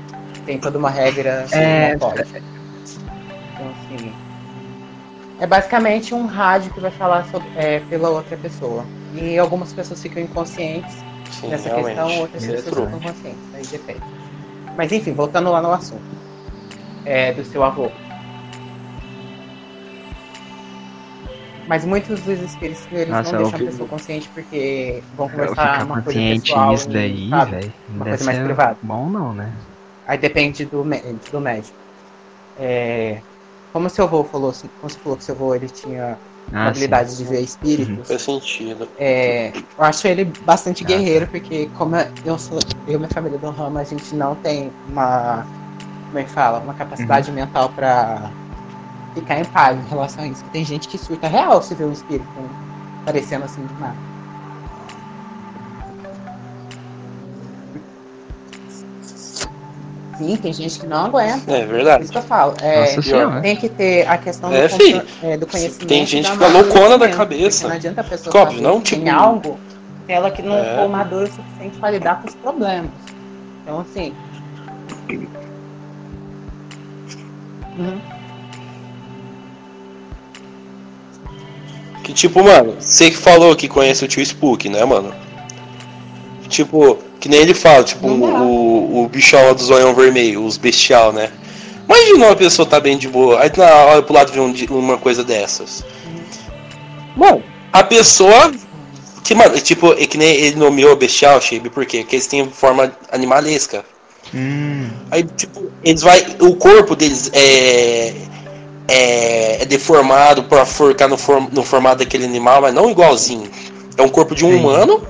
tem toda uma regra, assim, é... não pode. Então, assim, é basicamente um rádio que vai falar sobre, é, pela outra pessoa. E algumas pessoas ficam inconscientes Sim, nessa realmente. questão, outras é pessoas ficam conscientes. Aí depende. Mas enfim, voltando lá no assunto é, do seu avô. Mas muitos dos espíritos eles Nossa, não deixam a pessoa consciente porque vão conversar uma coisa pessoal. Nisso daí, velho. Uma coisa mais privada. Bom não, né? Aí depende do, do médico. É, como o seu avô falou, como você falou que o seu avô ele tinha ah, habilidade sim. de ver espíritos. Uhum. Faz sentido. É, eu acho ele bastante ah, guerreiro, porque como eu sou, eu e minha família do ramo, a gente não tem uma. Como é que fala? Uma capacidade uhum. mental para ficar em paz em relação a isso. Tem gente que surta real se vê um espírito aparecendo assim de nada. Sim, tem gente que não aguenta. É Por verdade. isso que eu falo. É, Nossa tem que ter a questão É, do, filho. contra- é, do conhecimento. Tem gente que fica loucona da cabeça. Não adianta a pessoa Óbvio, saber não, que tem tipo- algo se ela que não É. for madura o suficiente para lidar com os problemas. Então, assim. Uhum. Que tipo, mano, você que falou que conhece o tio Spook, né, mano? Tipo, que nem ele fala, tipo, o, o bichão lá do zoião vermelho, os bestial, né? Imagina uma pessoa tá bem de boa, aí na hora pro lado vê um uma coisa dessas. Mano, a pessoa. Que, mano, tipo, é que nem ele nomeou bestial, Shabe, por quê? Porque eles têm forma animalesca. Hum, Aí, tipo, eles vai. O corpo deles é. É, é deformado pra ficar no, form, no formato daquele animal, mas não igualzinho. É um corpo de um Sim. humano,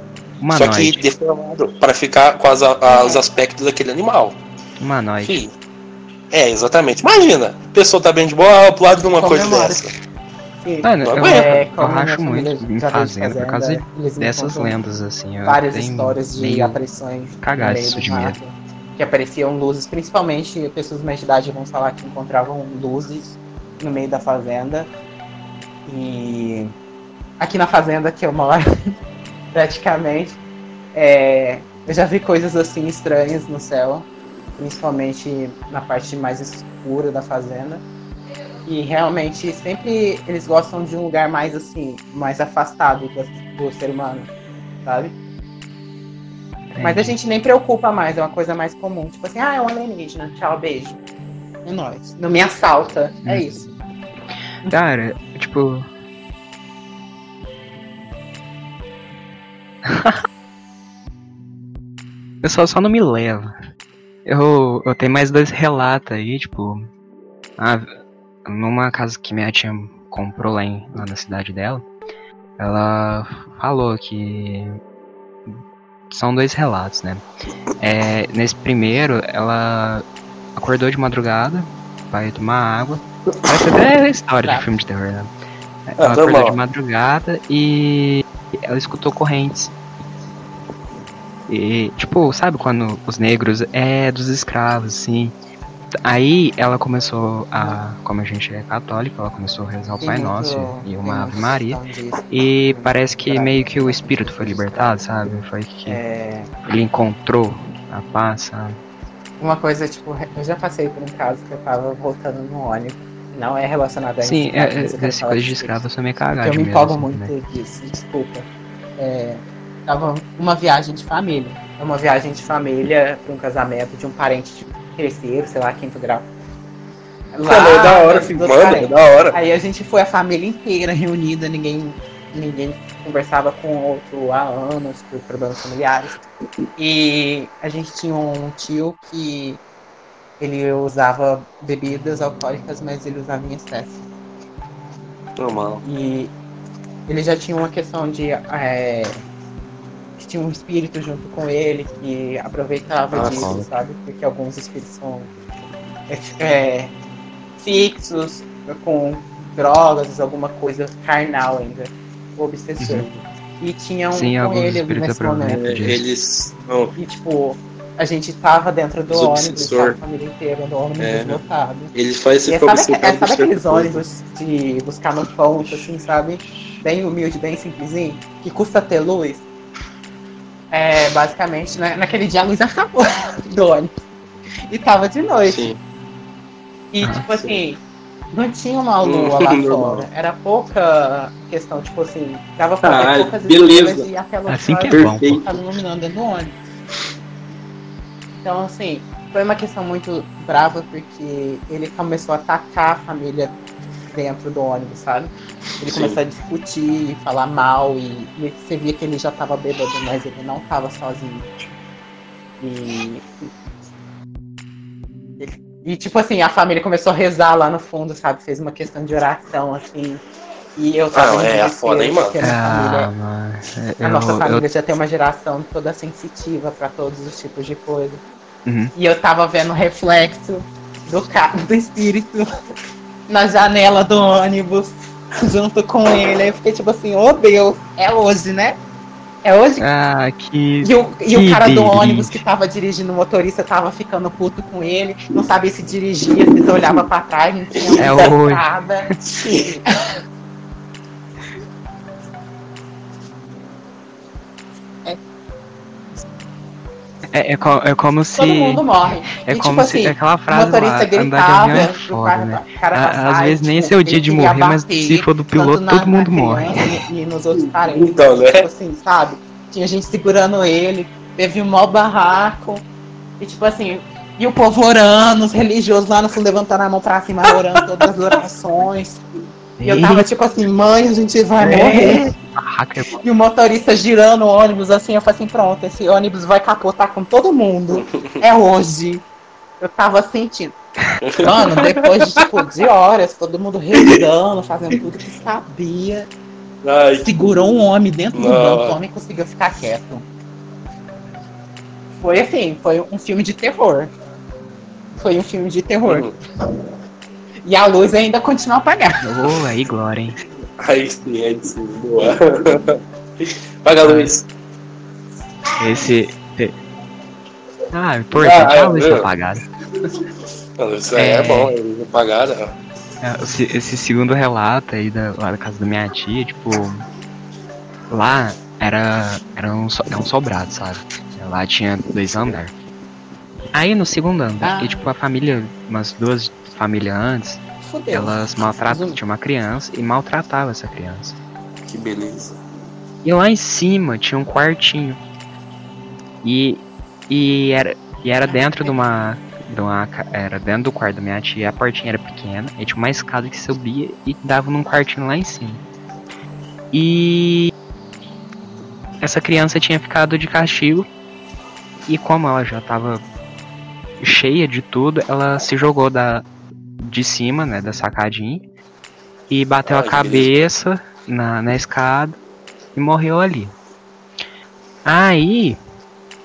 só que humanoide. deformado para ficar com as, a- os aspectos daquele animal. Humanoide. Fih. É, exatamente. Imagina, a pessoa tá bem de boa, pro lado de uma coisa Comemora. dessa. Sim. Mano, Não eu. É, eu como racho muito em de fazenda por causa fazenda, me dessas lendas, assim. Várias tenho histórias de aparições meio isso de mato, que apareciam luzes, principalmente pessoas mais de idade vão falar que encontravam luzes no meio da fazenda. E aqui na fazenda que eu moro, <laughs> praticamente, é, eu já vi coisas assim estranhas no céu, principalmente na parte mais escura da fazenda. E realmente sempre eles gostam de um lugar mais assim, mais afastado do, do ser humano, sabe? Mas a gente nem preocupa mais, é uma coisa mais comum. Tipo assim, ah, é um alienígena, tchau, beijo. É nóis. Não me assalta, é Hum. isso. Cara, tipo. <laughs> pessoal só não me leva. Eu, eu tenho mais dois relatos aí, tipo. Ah, numa casa que minha tia comprou lá, em, lá na cidade dela, ela falou que. São dois relatos, né? É, nesse primeiro, ela acordou de madrugada, vai tomar água. Parece até história de Tá. filme de terror, né? Ah, Ela acordou normal. de madrugada e ela escutou correntes. E, tipo, sabe quando os negros é dos escravos, assim. Aí ela começou a. Como a gente é católica, ela começou a rezar o Pai Nosso e uma Ave Maria. questão disso. E parece que meio que o espírito foi libertado, sabe? Foi que É, ele encontrou a paz, sabe? uma coisa, tipo, eu já passei por um caso que eu tava voltando no ônibus. Não é relacionado a Sim, isso, é, é, eu quero desse falar coisa de escravo sou meio cagado eu me empolgo assim, muito né? disso, desculpa. É, tava uma viagem de família. É uma viagem de família para um casamento de um parente de terceiro, sei lá, quinto grau. Mano, é da hora, meus Mano, parentes. da hora. Aí a gente foi a família inteira reunida, ninguém, ninguém conversava com o outro há anos por problemas familiares. E a gente tinha um tio que ele usava bebidas alcoólicas, mas ele usava em excesso. Normal. E ele já tinha uma questão de. É, que tinha um espírito junto com ele que aproveitava Ah, disso, claro. sabe? Porque alguns espíritos são é, é, fixos, com drogas, alguma coisa carnal ainda, obsessor. E tinha um Sim, com alguns ele espíritos nesse momento. Eles. Não, E tipo, a gente tava dentro do ônibus, tava a família inteira do ônibus É. lotado. eles fazem E esse é, sabe, é, sabe aqueles ônibus de buscar no ponto, assim, sabe? Bem humilde, bem simplesinho, que custa ter luz? É, basicamente, né, naquele dia a luz <laughs> acabou do ônibus. E tava de noite. Sim. E, Ah, tipo assim, não tinha uma lua <laughs> lá fora. Era pouca questão, tipo assim, dava pra Ah, ver poucas beleza. estrelas e Assim que é bom. tava iluminando dentro do ônibus. Então, assim, foi uma questão muito brava porque ele começou a atacar a família dentro do ônibus, sabe? Ele Sim. começou a discutir, falar mal e, e você via que ele já tava bêbado, mas ele não tava sozinho. E. E tipo assim, a família começou a rezar lá no fundo, sabe? Fez uma questão de oração, assim. E eu tava Ah, é, desespero, foda, hein, mano? família Ah, mano. a Eu, nossa eu, família já tem uma geração toda sensitiva pra todos os tipos de coisa. Uhum. E eu tava vendo o reflexo do carro do espírito na janela do ônibus junto com ele. Aí eu fiquei tipo assim, oh Deus, é hoje, né? É hoje? Ah, que. E o, e o cara do ônibus que tava dirigindo, o motorista tava ficando puto com ele, não sabia se dirigia, se olhava pra trás, não tinha É muita <laughs> É, é, co- é como se. Todo mundo morre. É E, como tipo se assim, aquela O frase lá, motorista andar de gritava, avião é o foda, cara, né? o cara passava, Às vezes nem tipo, seu dia de morrer, mas se for do piloto, na- todo mundo morre. E, e nos outros parentes. Então, né? Tipo assim, sabe? Tinha gente segurando ele, teve um maior barraco. E tipo assim, e o povo orando, os religiosos lá no fundo levantando a mão pra cima, orando todas as orações. E eu tava tipo assim, mãe, a gente vai morrer. É E o motorista girando o ônibus assim, eu falei assim, pronto, esse ônibus vai capotar com todo mundo. É hoje. Eu tava sentindo. Mano, depois de, tipo, de horas, todo mundo rezando, fazendo tudo que sabia. Ai, Segurou um homem dentro do banco, o homem conseguiu ficar quieto. Foi assim, foi um filme de terror. Foi um filme de terror. E a luz ainda continua apagada. Ô, aí, glória, hein? aí sim, sim, boa. Paga a luz. Esse. Ah, importante Ah, é a é, luz é. tá apagada. Isso aí é, É. bom, eles não pagaram. É, Esse, esse segundo relato aí da, lá da casa da minha tia, tipo. Lá era, era, um, so- era um sobrado, sabe? Lá tinha dois andares. Aí no segundo andar, Ah. que tipo a família, umas duas famílias antes, Fudeu. elas maltratavam, tinha uma criança e maltratavam essa criança. Que beleza. E lá em cima tinha um quartinho. E, e, era, e era dentro de uma, de uma. Era dentro do quarto da minha tia, a portinha era pequena, e tinha uma escada que subia e dava num quartinho lá em cima. E essa criança tinha ficado de castigo. E como ela já tava cheia de tudo, ela se jogou da, de cima, né, da sacadinha. E bateu Ah, a cabeça na, na escada e morreu ali. Aí,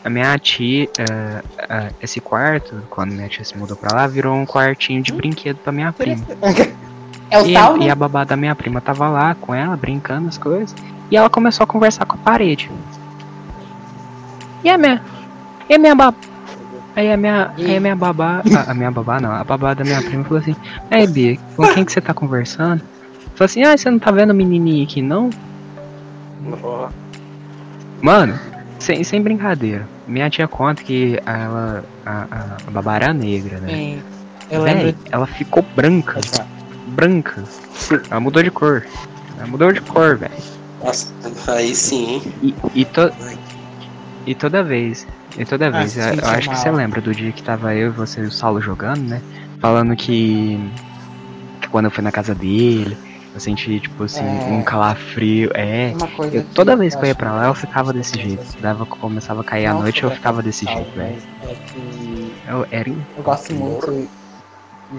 a minha tia, eh, eh, esse quarto, quando minha tia se mudou pra lá, virou um quartinho de brinquedo pra minha Por prima. isso- <laughs> É o E, tal, e né? a babá da minha prima tava lá com ela, brincando as coisas. E ela começou a conversar com a parede. E a minha. E a minha babá. Aí a minha, aí a minha babá. A, a minha babá não, a babá da minha prima falou assim: Aí, Bia, com quem que você tá conversando? Falou assim: Ah, você não tá vendo o menininho aqui não? Mano, sem, sem brincadeira. Minha tia conta que ela. A, a, a babá era negra, né? Sim. Eu Véi, lembro. ela ficou branca. Branca. Ela mudou de cor. Ela mudou de cor, velho. Nossa, aí sim, hein? E, e, to... e toda vez, e toda Ah, vez, se eu, eu acho que você lembra do dia que tava eu e você e o Saulo jogando, né? Falando que, que quando eu fui na casa dele, eu senti, tipo assim, É. um calafrio. É. Eu, toda vez que eu ia pra lá, eu ficava desse jeito. Dava, começava a cair a noite, eu ficava desse jeito, velho. É que Eu era. eu gosto muito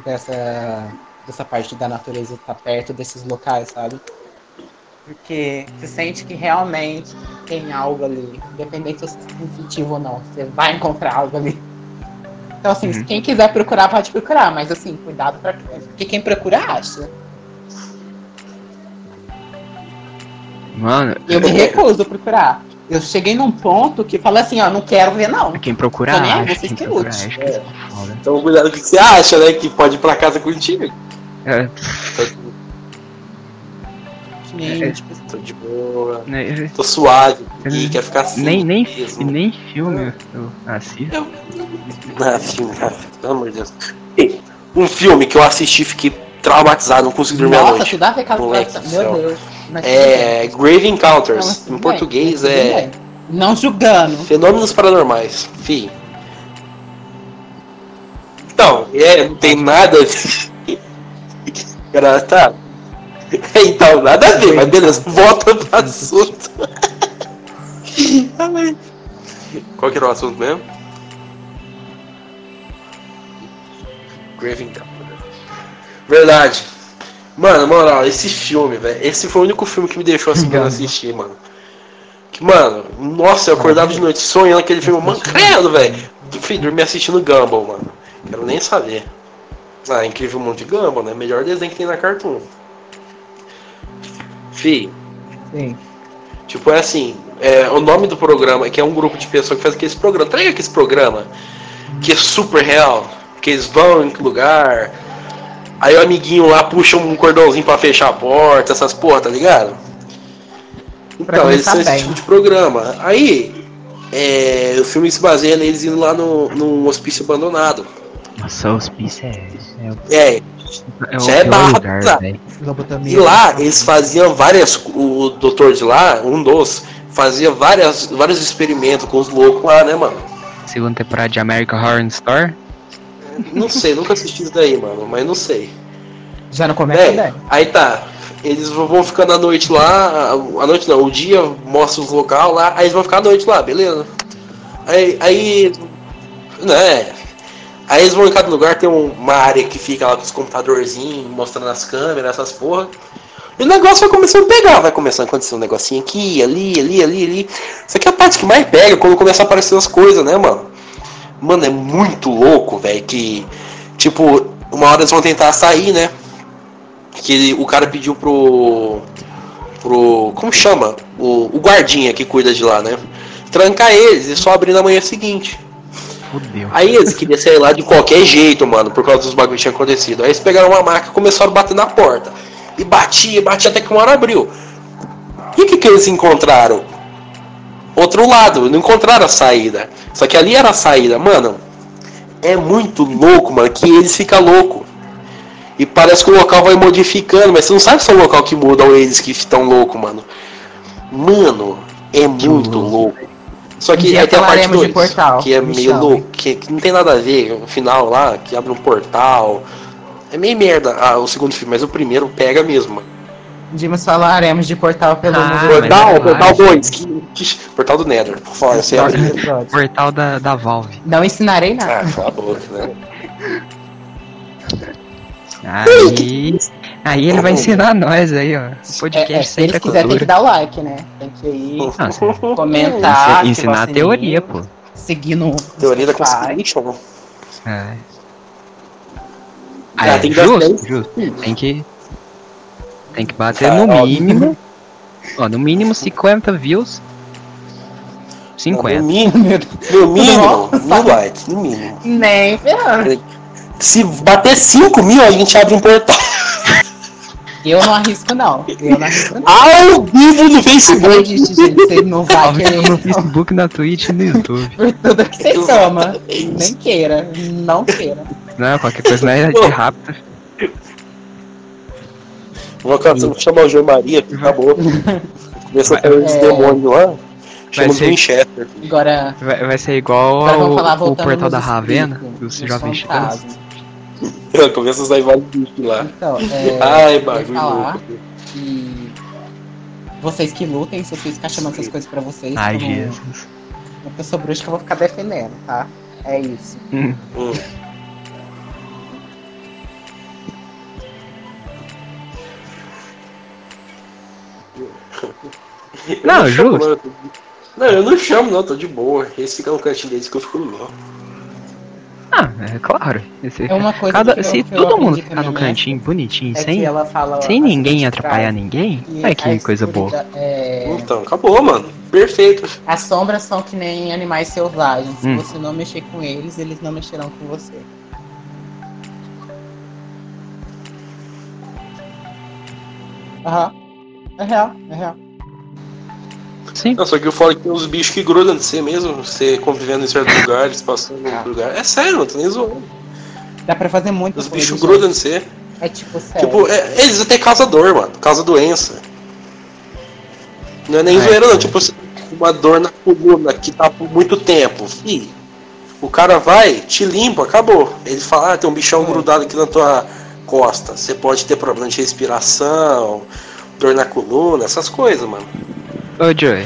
dessa, dessa parte da natureza estar perto desses locais, sabe? Porque você sente que realmente tem algo ali, independente se você é sensitivo ou não, você vai encontrar algo ali. Então, assim, Uhum. se quem quiser procurar, pode procurar, mas assim, cuidado pra porque quem procura acha. Mano, Eu me recuso a procurar. Eu cheguei num ponto que falei assim, ó, não quero ver não. quem procura Tô nem aí, acha, vocês quem que procura lute. acha que isso é. Então cuidado com o que você acha, né? Que pode ir pra casa contigo. É, Que nem, tipo, Tô de boa. né, Tô suave. E quer ficar assim. nem, nem, mesmo. nem filme eu assisto. Ah, filme, pelo amor de Deus. Um filme que eu assisti e fiquei traumatizado, não consegui dormir à Nossa, noite. tudo a ver com a Moleque Meu. Deus. É Grave Encounters. Não, em português é. Não julgando. Fenômenos Paranormais. Fim. Então, é, não tem nada. a ver. <laughs> Cara, tá. <laughs> Então, nada a ver, mas beleza, volta pro assunto. <laughs> Qual que era o assunto mesmo? Grave Encounters. Verdade. Mano, moral, esse filme, velho. Esse foi o único filme que me deixou assim pra eu assistir, mano. Que, mano, nossa, eu acordava de noite sonhando aquele filme. Mano, credo, velho. Fui dormir assistindo Gumball, mano. Quero nem saber. Ah, incrível mundo de Gumball, né? Melhor desenho que tem na Cartoon. Fih, Sim. Tipo, é assim, é, o nome do programa, que é um grupo de pessoas que faz aquele programa. Traga aquele programa que é super real, que eles vão em que lugar. Aí o amiguinho lá puxa um cordãozinho pra fechar a porta, essas porra, tá ligado? Então, eles são esse tipo de programa. Aí, é, o filme se baseia neles indo lá no, num hospício abandonado. Nossa, o hospício é. É, é, já é barra. Lugar, e lá eles faziam várias. O doutor de lá, um dos, fazia várias, vários experimentos com os loucos lá, né, mano? Segunda temporada de American Horror Story? Não sei, nunca assisti isso daí, mano, mas não sei. Já não começa é, né? Aí tá. Eles vão ficando à noite lá, a noite não, o dia mostra os local lá, aí eles vão ficar à noite lá, beleza. Aí, aí né, Aí eles vão em cada lugar, tem uma área que fica lá com os computadorzinhos, mostrando as câmeras, essas porra. E o negócio vai começando a pegar, vai começando a acontecer um negocinho aqui, ali, ali, ali, ali. Isso aqui é a parte que mais pega quando começa a aparecer as coisas, né, mano? Mano, é muito louco, velho, que, tipo, uma hora eles vão tentar sair, né? Que ele, o cara pediu pro. pro. como chama? O, o guardinha que cuida de lá, né? Trancar eles e só abrir na manhã seguinte. Fudeu. Aí eles queriam sair lá de qualquer jeito, mano, por causa dos bagulhos que tinha acontecido. Aí eles pegaram uma maca e começaram a bater na porta. E batia, batia até que uma hora abriu. E o que, que eles encontraram? Outro lado, não encontraram a saída. Só que ali era a saída, mano. É muito louco, mano, que eles ficam loucos. E parece que o local vai modificando, mas você não sabe se é o local que muda ou eles que estão loucos, mano. Mano, é muito louco. Só que aí tem a parte 2, que é meio louco, que, que, não tem nada a ver, o final lá, que abre um portal. É meio merda ah, o segundo filme, mas o primeiro pega mesmo. Dimos falaremos de portal pelo ah, mundo. Portal, portal 2, portal do Nether, por favor, você é Portal da, da Valve. Não ensinarei nada. Ah, cala a boca, né? Aí, aí ele vai ensinar nós aí, ó. Podcast é, é, se eles quiserem, tem que dar o like, né? Tem que ir Nossa, comentar. Ensinar a teoria, pô. Seguir no. Teoria da conspiração. É. Ah, é, tem que justo, justo. Tem que. Tem que bater ah, no mínimo. Ó, no mínimo 50 views. 50. No mínimo, no <laughs> mínimo, mil likes, no mínimo. Nem ferrando. Se bater 5 mil, a gente abre um portal. Eu não arrisco, não. Eu não arrisco, não. Ao vivo no Facebook. Acredite, gente, você não vai Ao querer. <laughs> no Facebook, na Twitch e no YouTube. Por tudo que você toma. Nem queira. Não queira. Não, qualquer coisa não é de rápido. Vou chamar o João Maria, acabou. Começou a ter uns demônios lá. Chama ser... Winchester. Agora. Vai, vai ser igual ao, falar, o portal da Ravena, dos jovens titãs. <laughs> Começa a sair vários bichos lá. Então, é, Ai, bagulho. Falar que vocês que lutem, se vocês ficar chamando essas coisas pra vocês. Ai, como Jesus. Uma pessoa bruxa que eu vou ficar defendendo, tá? É isso. Hum. Hum. Não, justo. Não, eu não chamo, não, tô de boa. Esse fica no cantinho deles que eu fico no ah, é claro. Esse, é uma coisa cada, se todo mundo ficar no cantinho bonitinho, é sem, sem ninguém atrapalhar ninguém, é que coisa boa. É... Então, acabou, mano. Perfeito. As sombras são que nem animais selvagens. Se hum. você não mexer com eles, eles não mexerão com você. Aham. É real, é real. Sim. Não, só que eu falo que tem uns bichos que grudam de você mesmo, você convivendo em certos <laughs> lugares, passando em outro lugar. É sério, não tô nem zoando. Dá pra fazer muito Os bichos grudam de você. É tipo, sério. Tipo, é, eles até causam dor, mano. Causa doença. Não é nem Ai, zoeira, não. Tipo, uma dor na coluna que tá por muito tempo. Fih, o cara vai, te limpa, acabou. Ele fala, ah, tem um bichão é. grudado aqui na tua costa. Você pode ter problema de respiração, dor na coluna, essas coisas, mano. Ô Joey,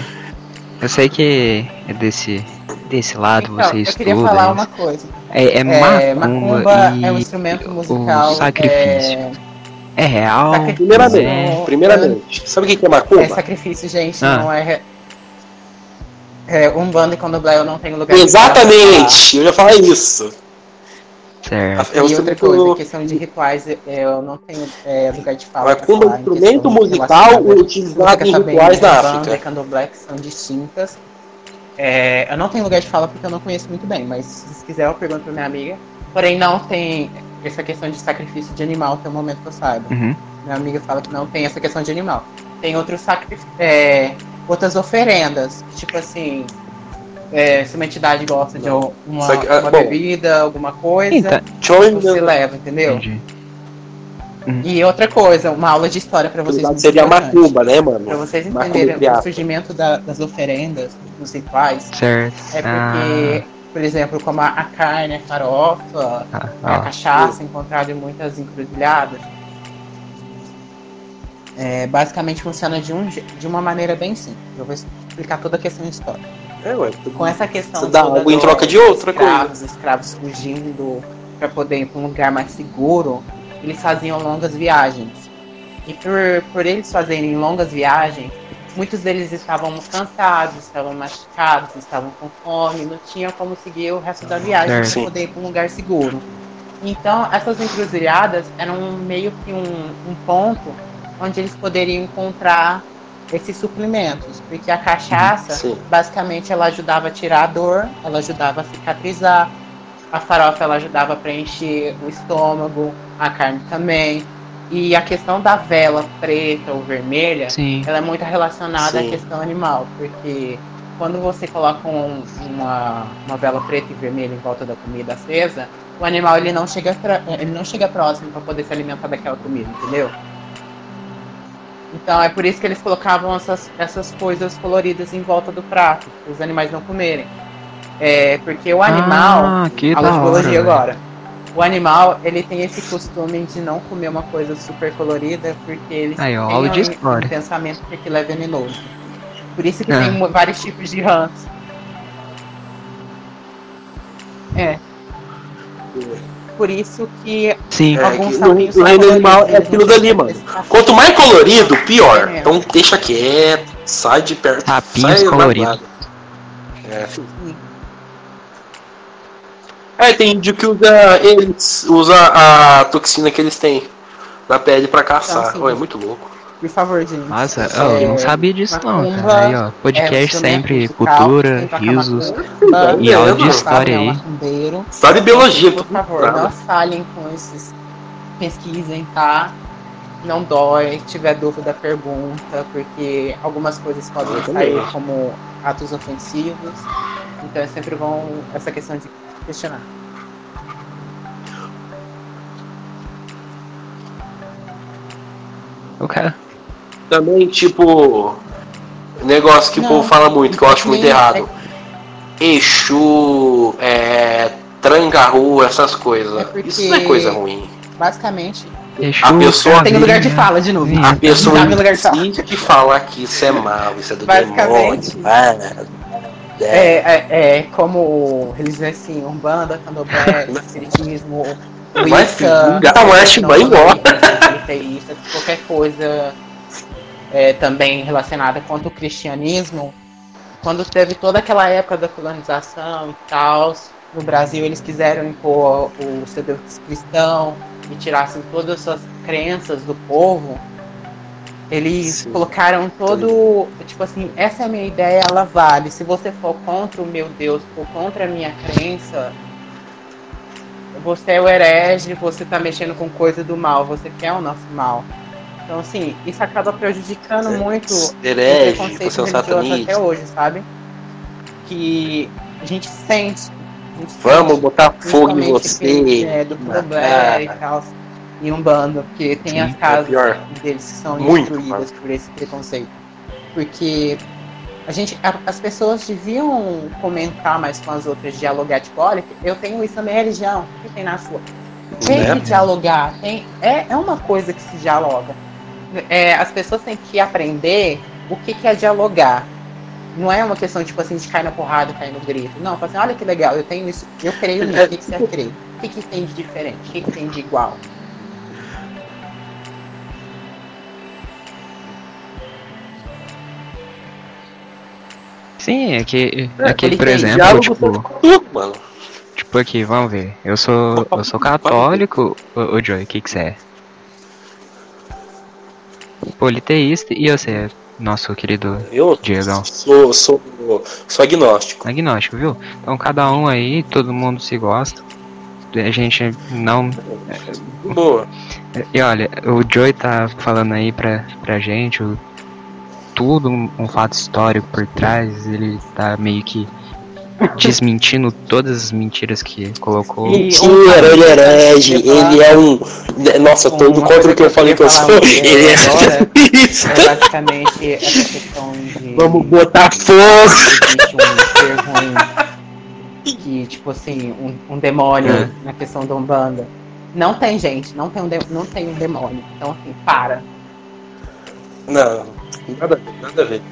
eu sei que é desse, desse lado então, você estuda. Eu queria falar uma coisa. É, é, é macumba, macumba é um instrumento musical. O sacrifício. É, é real. Primeiramente, é... primeiramente. Sabe o que é macumba? É sacrifício, gente, ah. não é. É, um bando e quando eu não tenho lugar Exatamente! Eu ia falar isso. Certo. É um e outra coisa, questão de rituais, é, eu não tenho é, lugar de fala. Mas como falar instrumento musical utilizado em rituais da África. e Candomblé que são distintas. É, eu não tenho lugar de fala porque eu não conheço muito bem, mas se quiser eu pergunto pra minha amiga. Porém, não tem essa questão de sacrifício de animal até o momento que eu saiba. Uhum. Minha amiga fala que não tem essa questão de animal. Tem outros sacrifícios, outras oferendas, tipo assim, é, se uma entidade gosta de uma, que, ah, uma bom. bebida, alguma coisa, Então, você leva, entendeu? entendi. E outra coisa, uma aula de história pra vocês. Seria importante. macumba, né, Pra mano? vocês Macumba, entenderem o surgimento da- das oferendas, dos rituais, Certo. é porque, por exemplo, como a, a carne, a farofa, Ah, a ah, cachaça encontrada em muitas encruzilhadas, é, basicamente funciona de, um, de uma maneira bem simples. Eu vou explicar toda a questão histórica. É, ué. Com essa questão Você dá algo em troca de outra escravos, escravos fugindo para poder ir para um lugar mais seguro, eles faziam longas viagens. E por, por eles fazerem longas viagens, muitos deles estavam cansados, estavam machucados, estavam com fome, não tinham como seguir o resto da viagem para poder ir para um lugar seguro. Então, essas encruzilhadas eram meio que um, um ponto onde eles poderiam encontrar esses suplementos, porque a cachaça Sim. basicamente ela ajudava a tirar a dor, ela ajudava a cicatrizar, a farofa ela ajudava a preencher o estômago, a carne também. E a questão da vela preta ou vermelha, sim. ela é muito relacionada Sim. à questão animal, porque quando você coloca um- uma, uma vela preta e vermelha em volta da comida acesa, o animal ele não chega, ele não chega próximo para poder se alimentar daquela comida, entendeu? Então é por isso que eles colocavam essas, essas coisas coloridas em volta do prato, para os animais não comerem. É, porque o animal, Ah, biologia velho. agora. O animal, ele tem esse costume de não comer uma coisa super colorida, porque eles Aí, ó, têm aula de um- um pensamento que aquilo é venenoso. Por isso que Ah. tem vários tipos de rãs. É. Por isso que Sim. É, alguns que no- são no reino animal é aquilo dali, mano. café. Quanto mais colorido, pior. É. Então deixa quieto, sai de perto. Sapinhos sai coloridos. É. É, tem índio que usa, eles usa a toxina que eles têm na pele pra caçar. Ué, é muito louco. Por favor, gente. Nossa, É, eu não sabia disso não, cara. Aí, ó, é, podcast instrumento sempre, cultura, risos. e aula de história é aí. História de biologia, Por favor, nada. não falhem com esses. Pesquisem, tá? Não dói. Se tiver dúvida, pergunta, porque algumas coisas podem Eu sair como atos ofensivos. Então é sempre bom essa questão de questionar. O cara. Também, tipo, negócio que o Não, povo fala muito, que eu acho muito errado. Exu, é, tranca-rua, essas coisas. É Isso não é coisa ruim. Basicamente. A pessoa Tem lugar de fala de novo. A pessoa meu lugar de fala. que falar que isso é mal, isso é do demônio. Ah, é. É, é, é como religião assim, Umbanda, Candomblé, Espiritismo, Wicca, o vai embora. politeísta, qualquer coisa é, também relacionada contra o cristianismo, quando teve toda aquela época da colonização e tal, no Brasil eles quiseram impor o seu Deus cristão e tirassem todas as suas crenças do povo, eles Sim. colocaram todo, tipo assim, essa é a minha ideia, ela vale. Se você for contra o meu Deus, for contra a minha crença, você é o herege, você tá mexendo com coisa do mal, você quer o nosso mal. Então, assim, isso acaba prejudicando muito o Herege, preconceito você é um religioso até hoje, sabe? Que a gente sente. a gente Vamos sente, botar fogo em você. É, do problema e tal. E um bando, porque tem Sim, as é casas pior. deles que são Muito, destruídas por esse preconceito. Porque a gente, a- as pessoas deviam comentar mais com as outras, dialogar, tipo, olha, eu tenho isso na minha religião, o que tem na sua? Tem Né? que dialogar, tem, é, é uma coisa que se dialoga. É, as pessoas têm que aprender o que, que é dialogar. Não é uma questão, tipo assim, de cair na porrada, cair no grito. Não, fala assim, olha que legal, eu tenho isso, eu creio nisso, o que, que você <laughs> crê? O que, que tem de diferente? O que, que tem de igual? Sim, é que, É, que por exemplo, tipo, tipo tipo aqui, vamos ver. Eu sou. Eu sou católico, ô, ô Joey, o que que você é? Politeísta e você nosso querido Eu Diegão. sou, sou, sou agnóstico. agnóstico, viu? Então cada um aí, todo mundo se gosta. A gente não. Boa. E olha, o Joey tá falando aí pra, pra gente o, tudo um, um fato histórico por trás. Ele tá meio que <laughs> desmentindo todas as mentiras que colocou. Mentira, ele é herege, ele é um. Nossa, Uma todo contra o que eu falei que eu sou. <laughs> Ele é agora. <laughs> É basicamente essa questão de. Vamos botar fogo. um ser ruim que, tipo assim, um, um demônio É. na questão da Umbanda. Não tem, gente, não tem um, de- não tem um demônio. Então, assim, para. Não, nada nada a ver.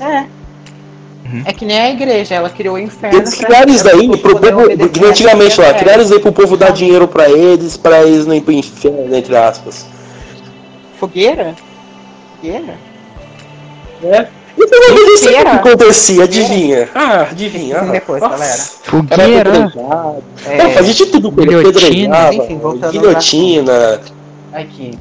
É. Uhum. É que nem a igreja, ela criou o inferno. Eles criaram isso daí pro povo, antigamente lá, criaram isso aí pro povo dar dinheiro pra eles, pra eles não ir pro inferno, entre aspas. Fogueira? Fogueira? É. E provavelmente isso aí que acontecia, adivinha? Ah, adivinha. Ah, depois, nossa. galera. Era Fogueira! É, fazia de tudo com ele. Guilhotina. Enfim, Guilhotina. aqui.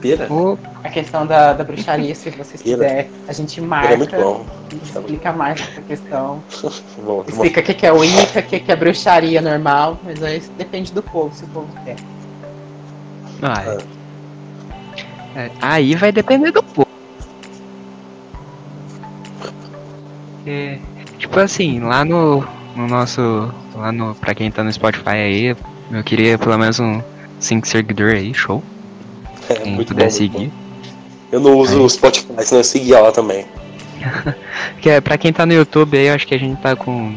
Pera. Ô, A questão da, da bruxaria, se vocês quiserem, a gente marca. Era muito bom. Explica mais essa questão. <laughs> Bom, tá bom. Explica o que que é Wicca, o que que é bruxaria normal, mas aí isso depende do povo, se o povo quer. ah, é, aí vai depender do povo. É, tipo assim, lá no, no nosso. Lá no. Pra quem tá no Spotify aí, eu queria pelo menos um 5 seguidor aí, show. É, Quem muito puder bom, seguir. bom. Eu não uso Aí. o Spotify, senão eu seguia lá também. <laughs> Que é, pra quem tá no YouTube aí, eu acho que a gente tá com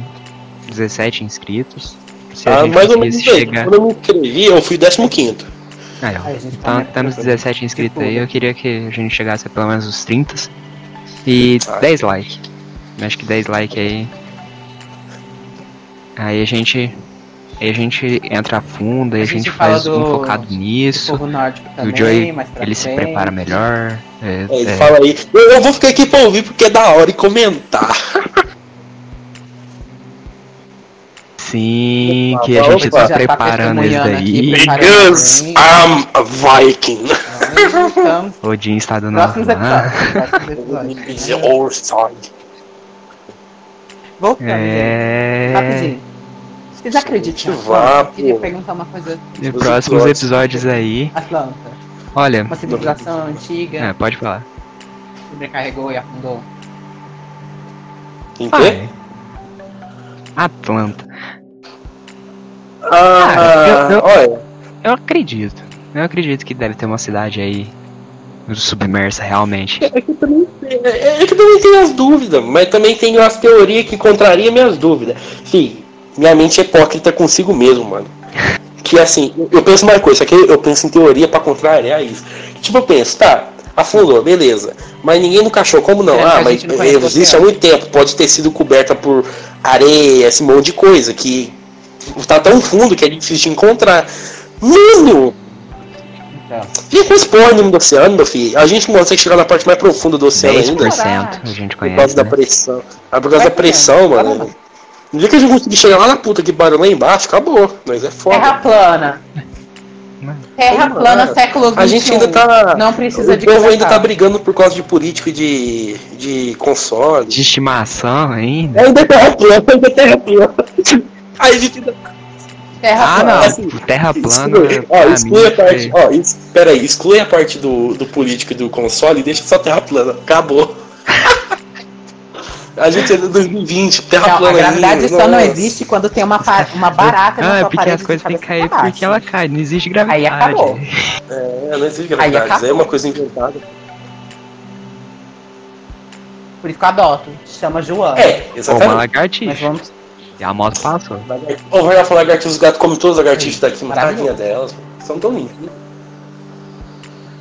17 inscritos. Se Ah, mais ou menos chegar. Quando eu me inscrevi, eu fui 15. Aí, ó. Gente Então, tá nos com- 17 inscritos aí, eu queria que a gente chegasse a pelo menos os 30 e Ah. 10 likes. Acho que 10 likes aí. Aí a gente. Aí a gente entra a fundo, aí a, A gente, gente faz um do- focado nisso. povo nórdico E também, o Joey, ele se prepara melhor. É, É, ele é. fala aí. Eu, eu vou ficar aqui pra ouvir porque é da hora e comentar. <laughs> Sim, que a Opa, gente opa. tá tá preparando isso daí. Because. I'm a Viking. Então, <laughs> O Jim está dando uma- próximos <laughs> episódios. Voltamos, gente. É. Rapidinho. Vocês acreditam? Que vá, Eu queria perguntar uma coisa. Os próximos episódios. aí. Atlanta. Olha, Uma civilização antiga é, pode falar. sobrecarregou e afundou. Em Ah, quê? é. Atlanta. Ah, eu- eu- olha. Eu acredito. Eu acredito que deve ter uma cidade aí submersa realmente. É que, também, é, é que também tem as dúvidas, mas também tem as teorias que contrariam minhas dúvidas. Fih, minha mente é hipócrita consigo mesmo, mano. Que assim, eu- penso uma coisa, que eu penso em teoria pra contrariar isso. Tipo, eu penso, tá, afundou, beleza. Mas ninguém nunca achou, como não? É, ah, mas não conhece existe há muito tempo, pode ter sido coberta por areia, esse monte de coisa, que tá tão fundo que é difícil de encontrar. Mano, Então, fica com esse porra nenhuma do oceano, meu filho. A gente não consegue chegar na parte mais profunda do oceano ainda. 10% a gente Por causa conhece, da né? pressão. Ah, por causa Vai da pressão, mano. No dia que a gente conseguir chegar lá na puta que barulho lá embaixo, acabou. Mas é foda. Terra plana. Terra plana, século XXI. A gente ainda tá. Não precisa o de povo ainda tá brigando por causa de político e de, de console. De estimação ainda. Ainda é terra plana, ainda é terra plana. <laughs> Aí a gente ainda. Terra Ah, plana. não. assim, Terra plana. Exclui, ó, exclui a parte. Ó, es- pera aí, exclui a parte do, do político e do console e deixa só terra plana. Acabou. <laughs> A gente é de 2020, terra Não, a plana. gravidade ainda, só não existe quando tem uma, uma barata na Ah, é sua porque parede as coisas têm que cair porque ela cai. Não existe Aí gravidade. acabou. É, não existe Aí gravidade. Aí é uma coisa inventada. Por isso que eu adoto. Chama Joana. É, Ou uma exatamente. lagartixa. Mas vamos. E a moto passou. Ou vai lá falar lagartixa, os gatos comem todas as lagartixas daqui, uma tadinha delas. São tão lindas.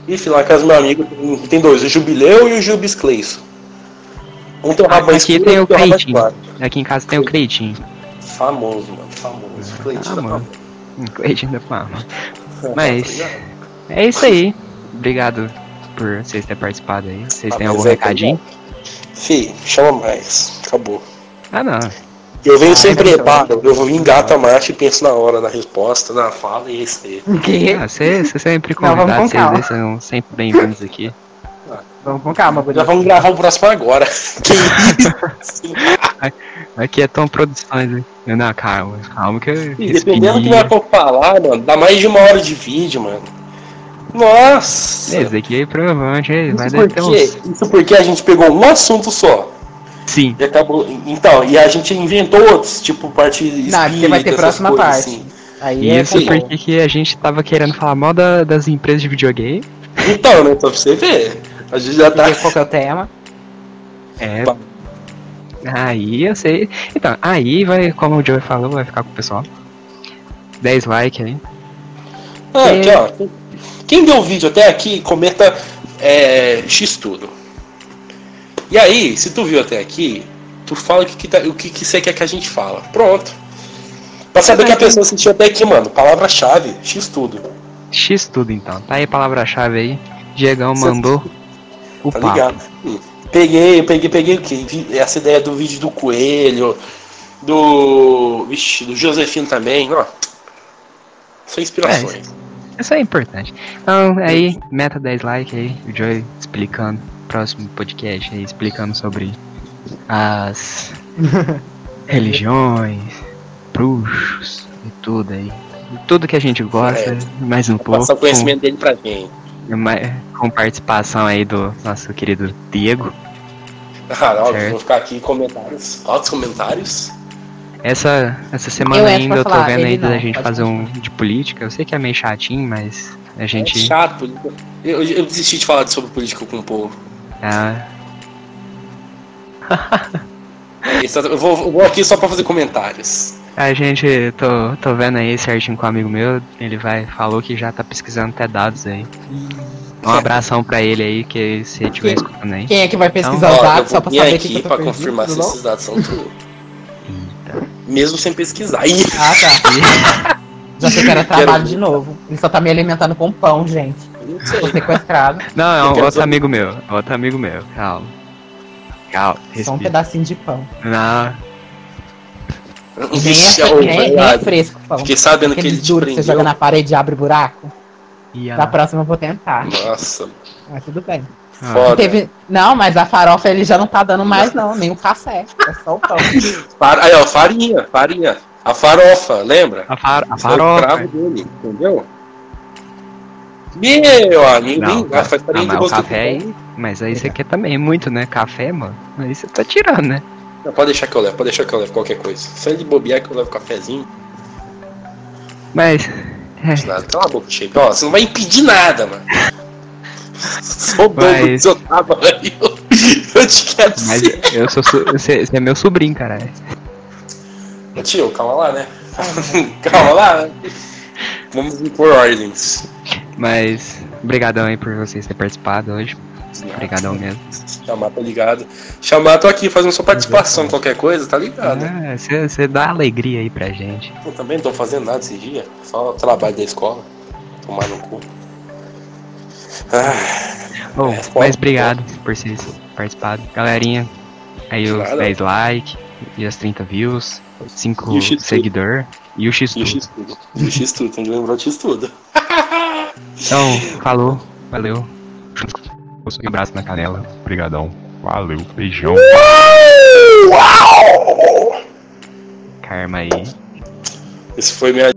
Ixi, lá casa do meu amigo tem- tem dois, o Jubileu e o Jubiscleis. Um tem o rabo Aqui escuro tem o Cleitinho. Aqui em casa tem o Cleitinho. Famoso, mano, famoso. Cleitinho Ah, da mano. Hum, Cleitinho da fama. fama. Mas- É isso aí. Obrigado por vocês terem participado aí. Vocês Ah, têm algum é recadinho? Fih, chama mais. Acabou. Ah, não. Eu venho Ah, sem é preparo, eu engato a marcha e penso na hora, na resposta, na fala e é isso aí. O quê? Ah, você você sempre convidado, vocês são sempre bem-vindos aqui. Vamos com calma, Já vamos gravar o próximo agora. Que isso? <laughs> Aqui é Tom Produções, hein? Não, calma, calma que eu Dependendo do que vai for falar, mano, dá mais de uma hora de vídeo, mano. Nossa! Esse daqui aí provavelmente aí vai Isso dar até porque, uns... isso porque a gente pegou um assunto só. Sim, E acabou. Então, e a gente inventou outros, tipo parte Não, é porque vai ter espírita, próxima coisas parte. assim. Aí é isso sim. porque que a gente tava querendo falar mal da- das empresas de videogame. Então, né? Só pra você ver. A gente já tá. qual que é o tema? <laughs> É. Aí eu sei. Então, aí vai, como o Joey falou, vai ficar com o pessoal. 10 likes aí. Ah, aqui, ó. Quem deu o vídeo até aqui, comenta é, X tudo. E aí, se tu viu até aqui, tu fala o que, que, tá- o que, que você quer que a gente fala. Pronto. Pra saber que a pessoa assistiu até aqui, mano. Palavra-chave, X tudo. X tudo então. Tá aí a palavra-chave aí. Diegão Você- mandou o Tá papo. ligado? Peguei, peguei, peguei o quê? Essa ideia do vídeo do coelho, do. Vixe, do Josefino também, ó. São inspirações. Isso é importante. Então, aí, meta 10 likes aí. O Joey explicando. Próximo podcast aí, explicando sobre as <laughs> religiões, bruxos e tudo aí. Tudo que a gente gosta, É. mais um pouco. Passar o conhecimento dele pra gente. Com, participação aí do nosso querido Diego. <laughs> Ah, não, Certo. vou ficar aqui em comentários. Altos comentários. Essa, essa semana Eu ainda eu tô falar, vendo aí da não, gente pode fazer um de política. Eu sei que é meio chatinho, mas a É gente. chato. política. Eu, eu desisti de falar sobre política com o povo. ah, Esse- Eu vou, eu vou aqui só pra fazer comentários. A gente, tô, tô vendo aí certinho com um amigo meu. Ele vai, falou que já tá pesquisando até dados aí. Um abração pra ele aí, que se ele Quem? escutando aí. Quem é que vai pesquisar Ó, os dados só vou pra saber aqui que eu tô pra perdido, confirmar se tudo esses dados são. <laughs> Eita. Mesmo sem pesquisar. Ah, tá. <laughs> Já sei que era trabalho de novo. Ele só tá me alimentando com pão, gente. Tô sequestrado. Não, é um outro saber- amigo meu. Outro amigo meu. Calma. Calma, Só um respira. pedacinho de pão. Não, nem Vixe, é, ô, nem, nem é fresco pão. Fiquei sabendo que ele Aquele te duro que você prendeu. joga na parede e abre buraco. ia. Da próxima eu vou tentar. Nossa, Mas tudo bem. Ah, foda. Teve... Não, mas a farofa ele já não tá dando mais, não. Nem o café. É só o pão. Far- Aí, ó, farinha, farinha. A farofa, lembra? A, far, a é o farofa. dele, entendeu? Meu amigo, Não, nem- ah, faz ah, mas o café aí. Mas aí você quer também muito, né? Café, mano. Aí você tá tirando, né? Não, pode deixar que eu levo, pode deixar que eu levo qualquer coisa. Só de bobear que eu levo cafezinho. Mas. É, Nada. Cala a boca, Chico. Ó, você não vai impedir nada, mano. <laughs> Sou o dono do Mas- seu trabalho. Eu te quero mas ser. eu sou. Você, é meu sobrinho, caralho. Tio, calma lá, né? <laughs> calma lá, né? Vamos impor ordens. Mas. Obrigadão aí por vocês terem participado hoje. Obrigadão mesmo. Chamar, tá ligado? Chamar, tô aqui fazendo sua participação, qualquer coisa, tá ligado? Ah, Você, dá alegria aí pra gente. Eu também não tô fazendo nada esse dia. Só trabalho da escola. Tomar no cu. Ah, Bom, É, mas obrigado por vocês participado. Galerinha, aí os Nada. 10 likes e as 30 views, 5 E o X-Tudo. seguidor e o X e o tudo. X-Tudo. E o X-Tudo, tem que lembrar o X-Tudo. Então, <laughs> falou, valeu. Um abraço na canela. Obrigadão. Valeu, beijão. Uau! Karma aí. Esse foi minha